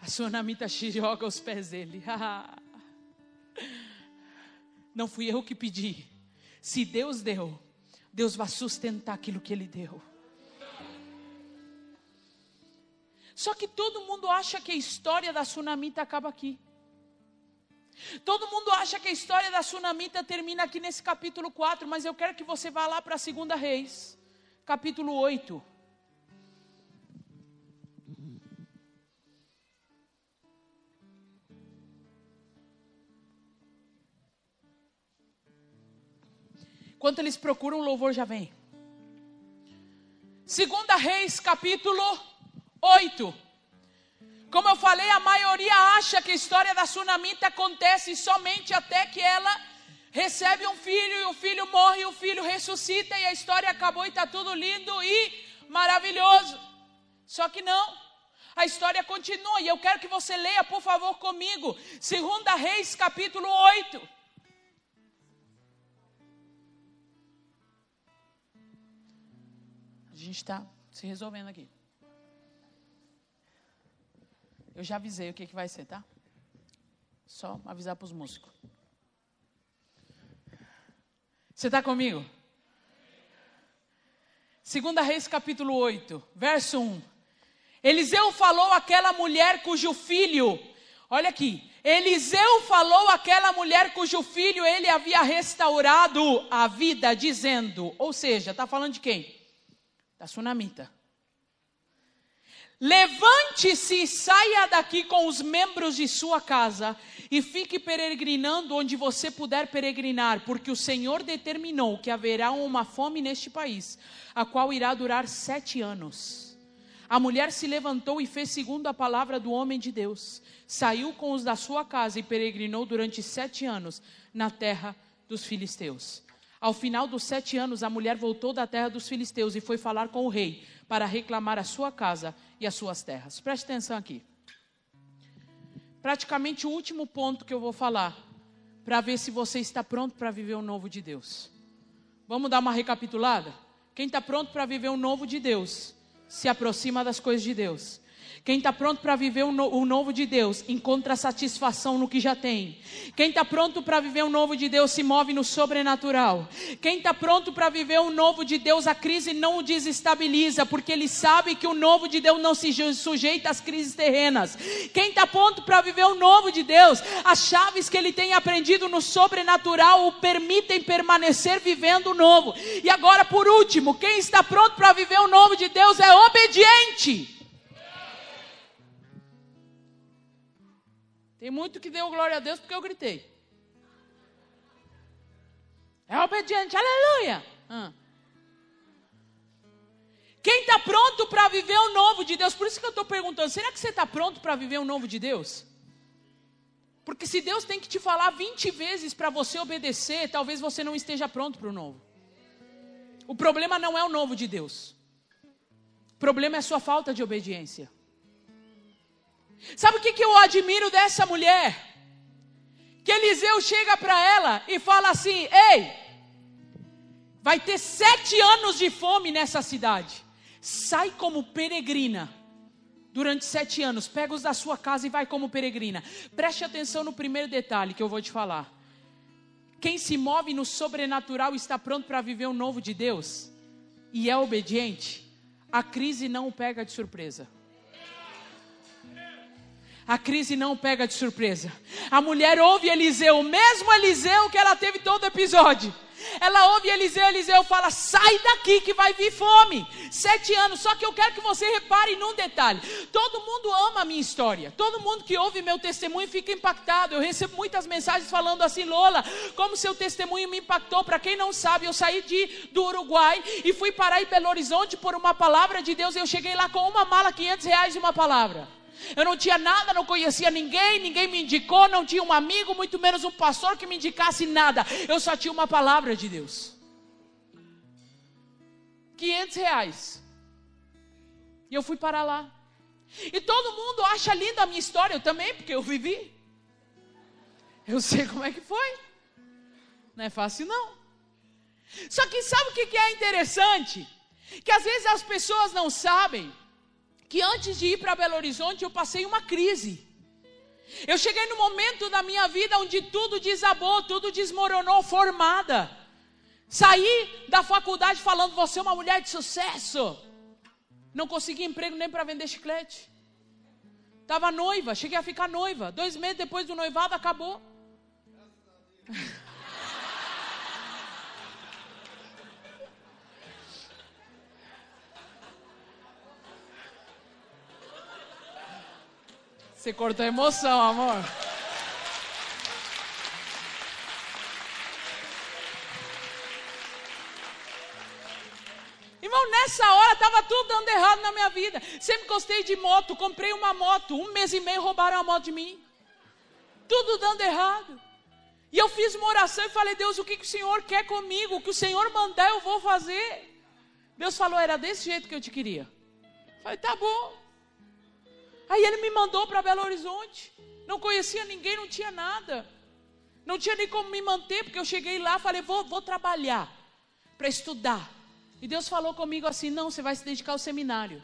[SPEAKER 1] A sunamita joga aos pés dele. Não fui eu que pedi. Se Deus deu, Deus vai sustentar aquilo que Ele deu. Só que todo mundo acha que a história da tsunamita acaba aqui. Todo mundo acha que a história da tsunamita termina aqui nesse capítulo 4, mas eu quero que você vá lá para a segunda reis, capítulo 8. Enquanto eles procuram, o louvor já vem. Segunda Reis, capítulo 8. Como eu falei, a maioria acha que a história da Sunamita acontece somente até que ela recebe um filho e o filho morre e o filho ressuscita e a história acabou e está tudo lindo e maravilhoso. Só que não. A história continua e eu quero que você leia, por favor, comigo. Segunda Reis, capítulo 8. A gente está se resolvendo aqui. Eu já avisei o que, que vai ser, tá? Só avisar para os músicos. Você está comigo? Segunda Reis capítulo 8, verso 1. Eliseu falou àquela mulher cujo filho, olha aqui, Eliseu falou àquela mulher cujo filho ele havia restaurado a vida, dizendo, ou seja, está falando de quem? Da sunamita. Levante-se e saia daqui com os membros de sua casa e fique peregrinando onde você puder peregrinar, porque o Senhor determinou que haverá uma fome neste país, a qual irá durar sete anos. A mulher se levantou e fez segundo a palavra do homem de Deus. Saiu com os da sua casa e peregrinou durante sete anos na terra dos filisteus. Ao final dos sete anos, a mulher voltou da terra dos filisteus e foi falar com o rei para reclamar a sua casa e as suas terras. Preste atenção aqui. Praticamente o último ponto que eu vou falar, para ver se você está pronto para viver o novo de Deus. Vamos dar uma recapitulada? Quem está pronto para viver o novo de Deus, se aproxima das coisas de Deus. Quem está pronto para viver o, no, o, novo de Deus encontra satisfação no que já tem. Quem está pronto para viver o novo de Deus se move no sobrenatural. Quem está pronto para viver o novo de Deus, a crise não o desestabiliza, porque ele sabe que o novo de Deus não se sujeita às crises terrenas. Quem está pronto para viver o novo de Deus, as chaves que ele tem aprendido no sobrenatural o permitem permanecer vivendo o novo. E agora, por último, quem está pronto para viver o novo de Deus é obediente. Tem muito que deu glória a Deus porque eu gritei. É obediente, aleluia. Ah. Quem está pronto para viver o novo de Deus? Por isso que eu estou perguntando: será que você está pronto para viver o novo de Deus? Porque se Deus tem que te falar 20 vezes para você obedecer, talvez você não esteja pronto para o novo. O problema não é o novo de Deus. O problema é a sua falta de obediência. Sabe o que, que eu admiro dessa mulher? Que Eliseu chega para ela e fala assim: Ei, vai ter sete anos de fome nessa cidade. Sai como peregrina durante sete anos. Pega os da sua casa e vai como peregrina. Preste atenção no primeiro detalhe que eu vou te falar. Quem se move no sobrenatural está pronto para viver o novo de Deus e é obediente. A crise não o pega de surpresa a crise não pega de surpresa. A mulher ouve Eliseu, o mesmo Eliseu que ela teve todo o episódio. Ela ouve Eliseu, Eliseu fala: sai daqui que vai vir fome. Sete anos, só que eu quero que você repare num detalhe: todo mundo ama a minha história, todo mundo que ouve meu testemunho fica impactado. Eu recebo muitas mensagens falando assim: Lola, como seu testemunho me impactou. Para quem não sabe, eu saí de, do Uruguai e fui parar em Belo Horizonte por uma palavra de Deus. Eu cheguei lá com uma mala, 500 reais e uma palavra. Eu não tinha nada, não conhecia ninguém, ninguém me indicou, não tinha um amigo, muito menos um pastor que me indicasse nada. Eu só tinha uma palavra de Deus. 500 reais. E eu fui para lá. E todo mundo acha linda a minha história, eu também, porque eu vivi. Eu sei como é que foi. Não é fácil, não. Só que sabe o que é interessante? Que às vezes as pessoas não sabem que antes de ir para Belo Horizonte eu passei uma crise. Eu cheguei no momento da minha vida onde tudo desabou, tudo desmoronou, formada. Saí da faculdade falando, você é uma mulher de sucesso. Não consegui emprego nem para vender chiclete. Estava noiva, cheguei a ficar noiva. Dois meses depois do noivado, acabou. Você cortou a emoção, amor. Irmão, nessa hora estava tudo dando errado na minha vida. Sempre gostei de moto, comprei uma moto. Um mês e meio roubaram a moto de mim. Tudo dando errado. E eu fiz uma oração e falei, Deus, o que, que o Senhor quer comigo? O que o Senhor mandar, eu vou fazer. Deus falou, era desse jeito que eu te queria. Eu falei, tá bom. Aí ele me mandou para Belo Horizonte. Não conhecia ninguém, não tinha nada. Não tinha nem como me manter, porque eu cheguei lá falei, vou, vou trabalhar para estudar. E Deus falou comigo assim: não, você vai se dedicar ao seminário.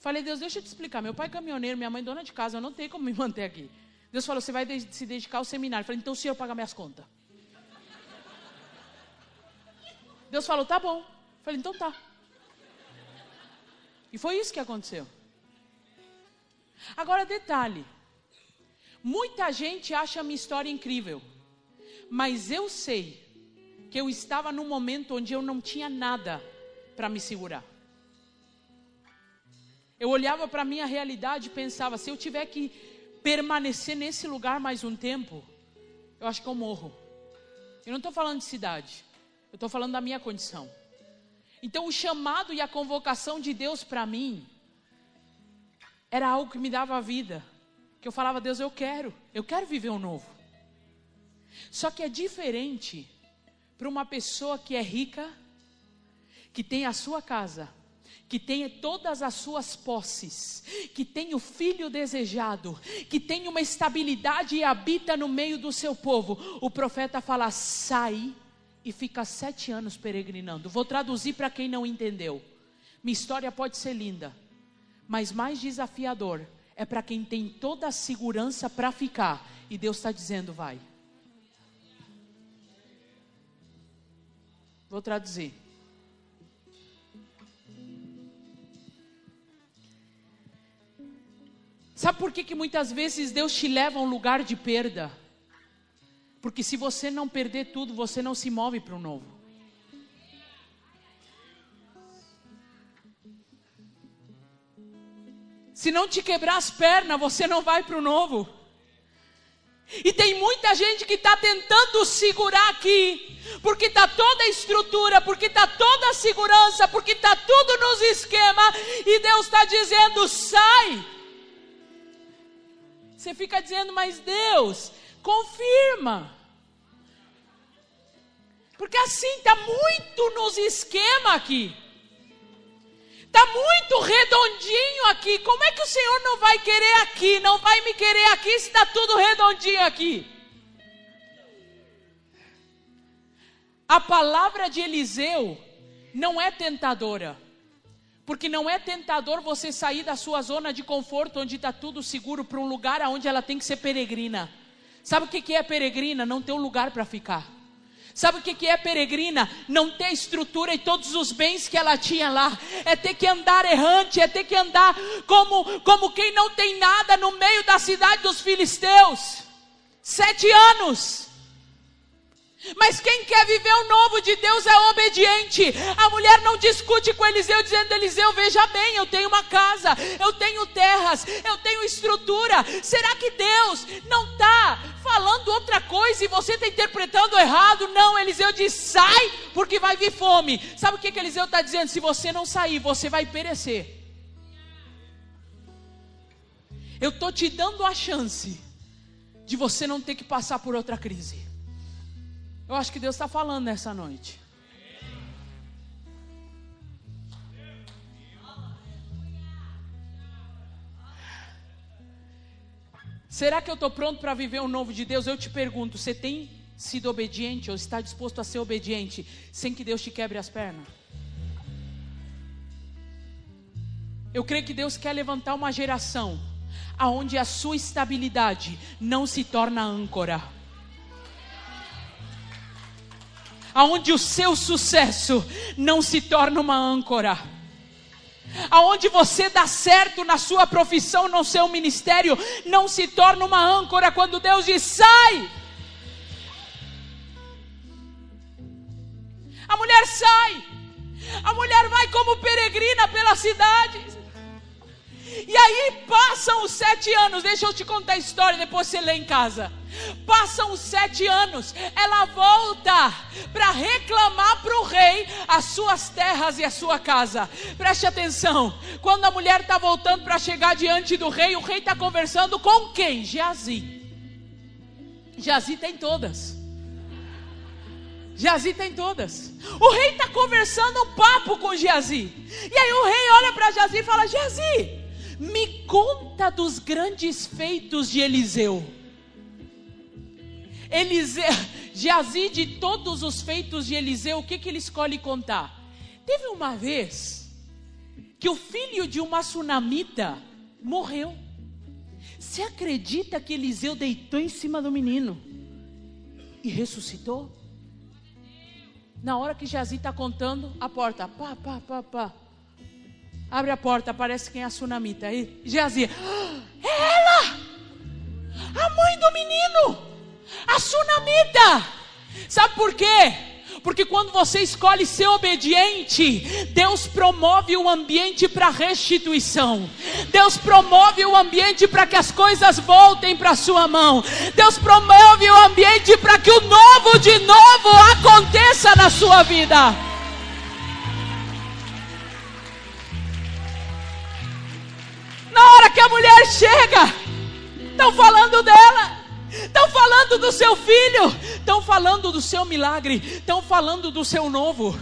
[SPEAKER 1] Falei, Deus, deixa eu te explicar. Meu pai é caminhoneiro, minha mãe é dona de casa, eu não tenho como me manter aqui. Deus falou: você vai de se dedicar ao seminário. Falei, então o senhor paga minhas contas. Deus falou: tá bom. Falei, então tá. E foi isso que aconteceu. Agora, detalhe: muita gente acha a minha história incrível, mas eu sei que eu estava num momento onde eu não tinha nada para me segurar. Eu olhava para a minha realidade e pensava: se eu tiver que permanecer nesse lugar mais um tempo, eu acho que eu morro. Eu não estou falando de cidade, eu estou falando da minha condição. Então, o chamado e a convocação de Deus para mim era algo que me dava vida. Que eu falava, Deus, eu quero, eu quero viver um novo. Só que é diferente para uma pessoa que é rica, que tem a sua casa, que tenha todas as suas posses, que tem o filho desejado, que tem uma estabilidade e habita no meio do seu povo. O profeta fala: sai e fica sete anos peregrinando. Vou traduzir para quem não entendeu. Minha história pode ser linda, mas mais desafiador é para quem tem toda a segurança para ficar. E Deus está dizendo: vai. Vou traduzir. Sabe por que, que muitas vezes Deus te leva a um lugar de perda? Porque se você não perder tudo, você não se move para o novo. Se não te quebrar as pernas, você não vai para o novo. E tem muita gente que está tentando segurar aqui, porque está toda a estrutura, porque está toda a segurança, porque está tudo nos esquemas, e Deus está dizendo: sai. Você fica dizendo, mas Deus, confirma. Porque assim está muito nos esquemas aqui. Está muito redondinho aqui. Como é que o Senhor não vai querer aqui? Não vai me querer aqui se está tudo redondinho aqui? A palavra de Eliseu não é tentadora. Porque não é tentador você sair da sua zona de conforto, onde está tudo seguro, para um lugar onde ela tem que ser peregrina. Sabe o que é peregrina? Não ter um lugar para ficar. Sabe o que é peregrina? Não ter estrutura e todos os bens que ela tinha lá. É ter que andar errante, é ter que andar como, como quem não tem nada no meio da cidade dos filisteus. Sete anos. Mas quem quer viver o novo de Deus é obediente. A mulher não discute com Eliseu, dizendo: Eliseu, veja bem, eu tenho uma casa, eu tenho terras, eu tenho estrutura. Será que Deus não está falando outra coisa e você está interpretando errado? Não, Eliseu diz: sai, porque vai vir fome. Sabe o que, que Eliseu está dizendo? Se você não sair, você vai perecer. Eu estou te dando a chance de você não ter que passar por outra crise. Eu acho que Deus está falando nessa noite. Será que eu estou pronto para viver o novo de Deus? Eu te pergunto: você tem sido obediente ou está disposto a ser obediente sem que Deus te quebre as pernas? Eu creio que Deus quer levantar uma geração aonde a sua estabilidade não se torna âncora. Aonde o seu sucesso não se torna uma âncora. Aonde você dá certo na sua profissão, no seu ministério, não se torna uma âncora quando Deus diz: sai. A mulher sai, a mulher vai como peregrina pela cidade. E aí passam os sete anos, deixa eu te contar a história, depois você lê em casa. Passam sete anos, ela volta para reclamar para o rei as suas terras e a sua casa. Preste atenção: quando a mulher está voltando para chegar diante do rei, o rei está conversando com quem? Geazi. Geazi tem todas. Geazi tem todas. O rei está conversando um papo com Geazi. E aí o rei olha para Geazi e fala: Geazi, me conta dos grandes feitos de Eliseu. Eliseu, Geazi, de todos os feitos de Eliseu, o que, que ele escolhe contar? Teve uma vez que o filho de uma sunamita morreu. Você acredita que Eliseu deitou em cima do menino e ressuscitou? Na hora que Geazi está contando, a porta, pá, pá, pá, pá. Abre a porta, aparece quem é a sunamita. Aí, Geazi, ah, é ela! A mãe do menino! A sunamita! Sabe por quê? Porque quando você escolhe ser obediente, Deus promove o ambiente para restituição. Deus promove o ambiente para que as coisas voltem para sua mão. Deus promove o ambiente para que o novo de novo aconteça na sua vida. A mulher chega, estão falando dela. Estão falando do seu filho, estão falando do seu milagre, estão falando do seu novo.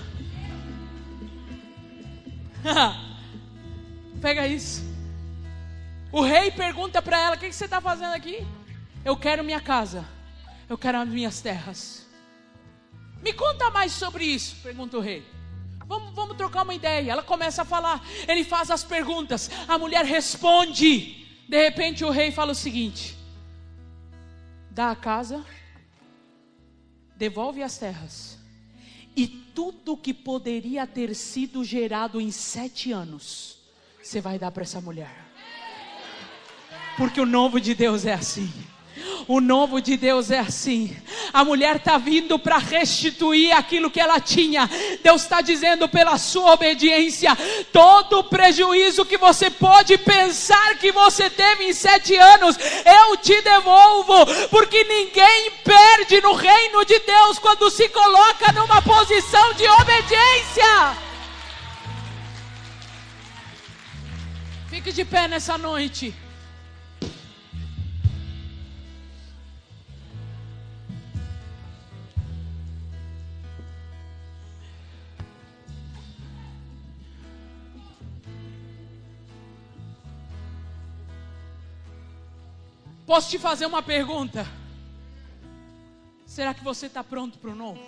[SPEAKER 1] Pega isso. O rei pergunta para ela: O que, que você está fazendo aqui? Eu quero minha casa, eu quero as minhas terras. Me conta mais sobre isso, pergunta o rei. Vamos, vamos trocar uma ideia. Ela começa a falar, ele faz as perguntas, a mulher responde. De repente o rei fala o seguinte: dá a casa, devolve as terras, e tudo que poderia ter sido gerado em sete anos, você vai dar para essa mulher. Porque o novo de Deus é assim. O novo de Deus é assim. A mulher está vindo para restituir aquilo que ela tinha. Deus está dizendo pela sua obediência: todo o prejuízo que você pode pensar que você teve em sete anos, eu te devolvo, porque ninguém perde no reino de Deus quando se coloca numa posição de obediência. Fique de pé nessa noite. Posso te fazer uma pergunta? Será que você está pronto para o novo?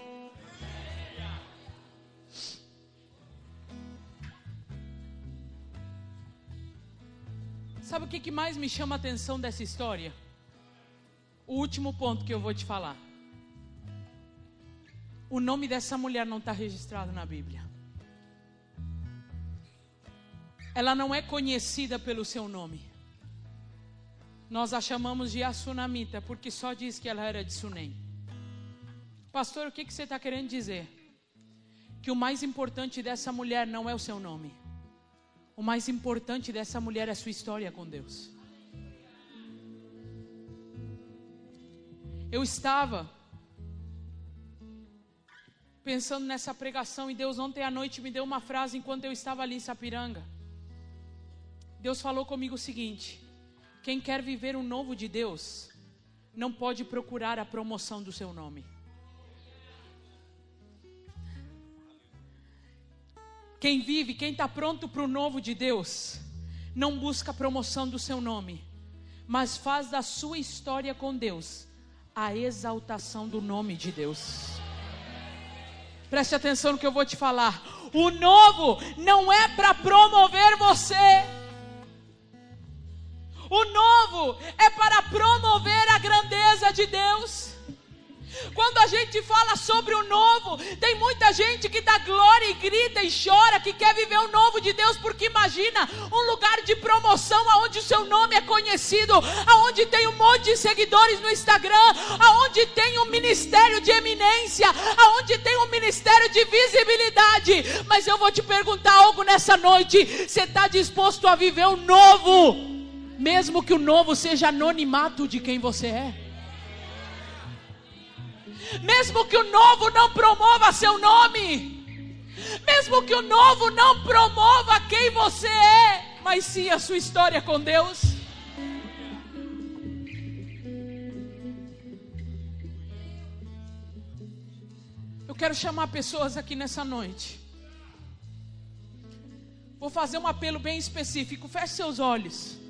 [SPEAKER 1] Sabe o que, que mais me chama a atenção dessa história? O último ponto que eu vou te falar. O nome dessa mulher não está registrado na Bíblia. Ela não é conhecida pelo seu nome. Nós a chamamos de Assunamita, porque só diz que ela era de Sunem. Pastor, o que, que você está querendo dizer? Que o mais importante dessa mulher não é o seu nome. O mais importante dessa mulher é a sua história com Deus. Eu estava pensando nessa pregação e Deus ontem à noite me deu uma frase enquanto eu estava ali em Sapiranga. Deus falou comigo o seguinte: quem quer viver o novo de Deus, não pode procurar a promoção do seu nome. Quem vive, quem está pronto para o novo de Deus, não busca a promoção do seu nome, mas faz da sua história com Deus a exaltação do nome de Deus. Preste atenção no que eu vou te falar. O novo não é para promover você. O novo é para promover a grandeza de Deus. Quando a gente fala sobre o novo, tem muita gente que dá glória e grita e chora que quer viver o novo de Deus, porque imagina um lugar de promoção aonde o seu nome é conhecido, aonde tem um monte de seguidores no Instagram, aonde tem um ministério de eminência, aonde tem um ministério de visibilidade. Mas eu vou te perguntar algo nessa noite: você está disposto a viver o novo? Mesmo que o novo seja anonimato de quem você é. Mesmo que o novo não promova seu nome. Mesmo que o novo não promova quem você é, mas sim a sua história com Deus. Eu quero chamar pessoas aqui nessa noite. Vou fazer um apelo bem específico. Feche seus olhos.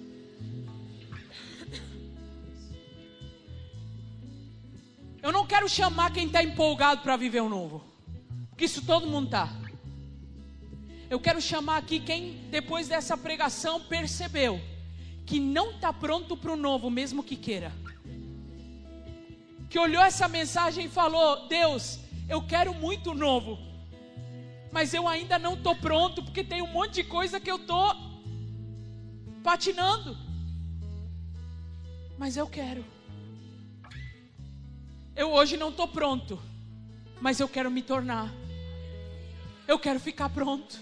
[SPEAKER 1] Eu não quero chamar quem está empolgado para viver o novo, porque isso todo mundo está. Eu quero chamar aqui quem, depois dessa pregação, percebeu que não está pronto para o novo, mesmo que queira. Que olhou essa mensagem e falou: Deus, eu quero muito novo, mas eu ainda não estou pronto, porque tem um monte de coisa que eu estou patinando. Mas eu quero. Eu hoje não estou pronto, mas eu quero me tornar. Eu quero ficar pronto.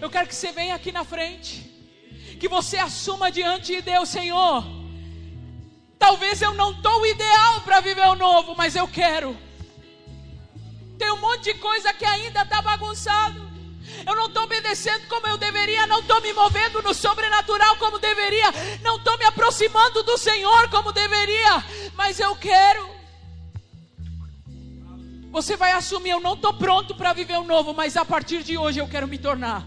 [SPEAKER 1] Eu quero que você venha aqui na frente, que você assuma diante de Deus, Senhor. Talvez eu não estou ideal para viver o novo, mas eu quero. Tem um monte de coisa que ainda está bagunçado. Eu não estou obedecendo como eu deveria, não estou me movendo no sobrenatural como deveria, não estou me aproximando do Senhor como deveria, mas eu quero. Você vai assumir, eu não estou pronto para viver o novo, mas a partir de hoje eu quero me tornar.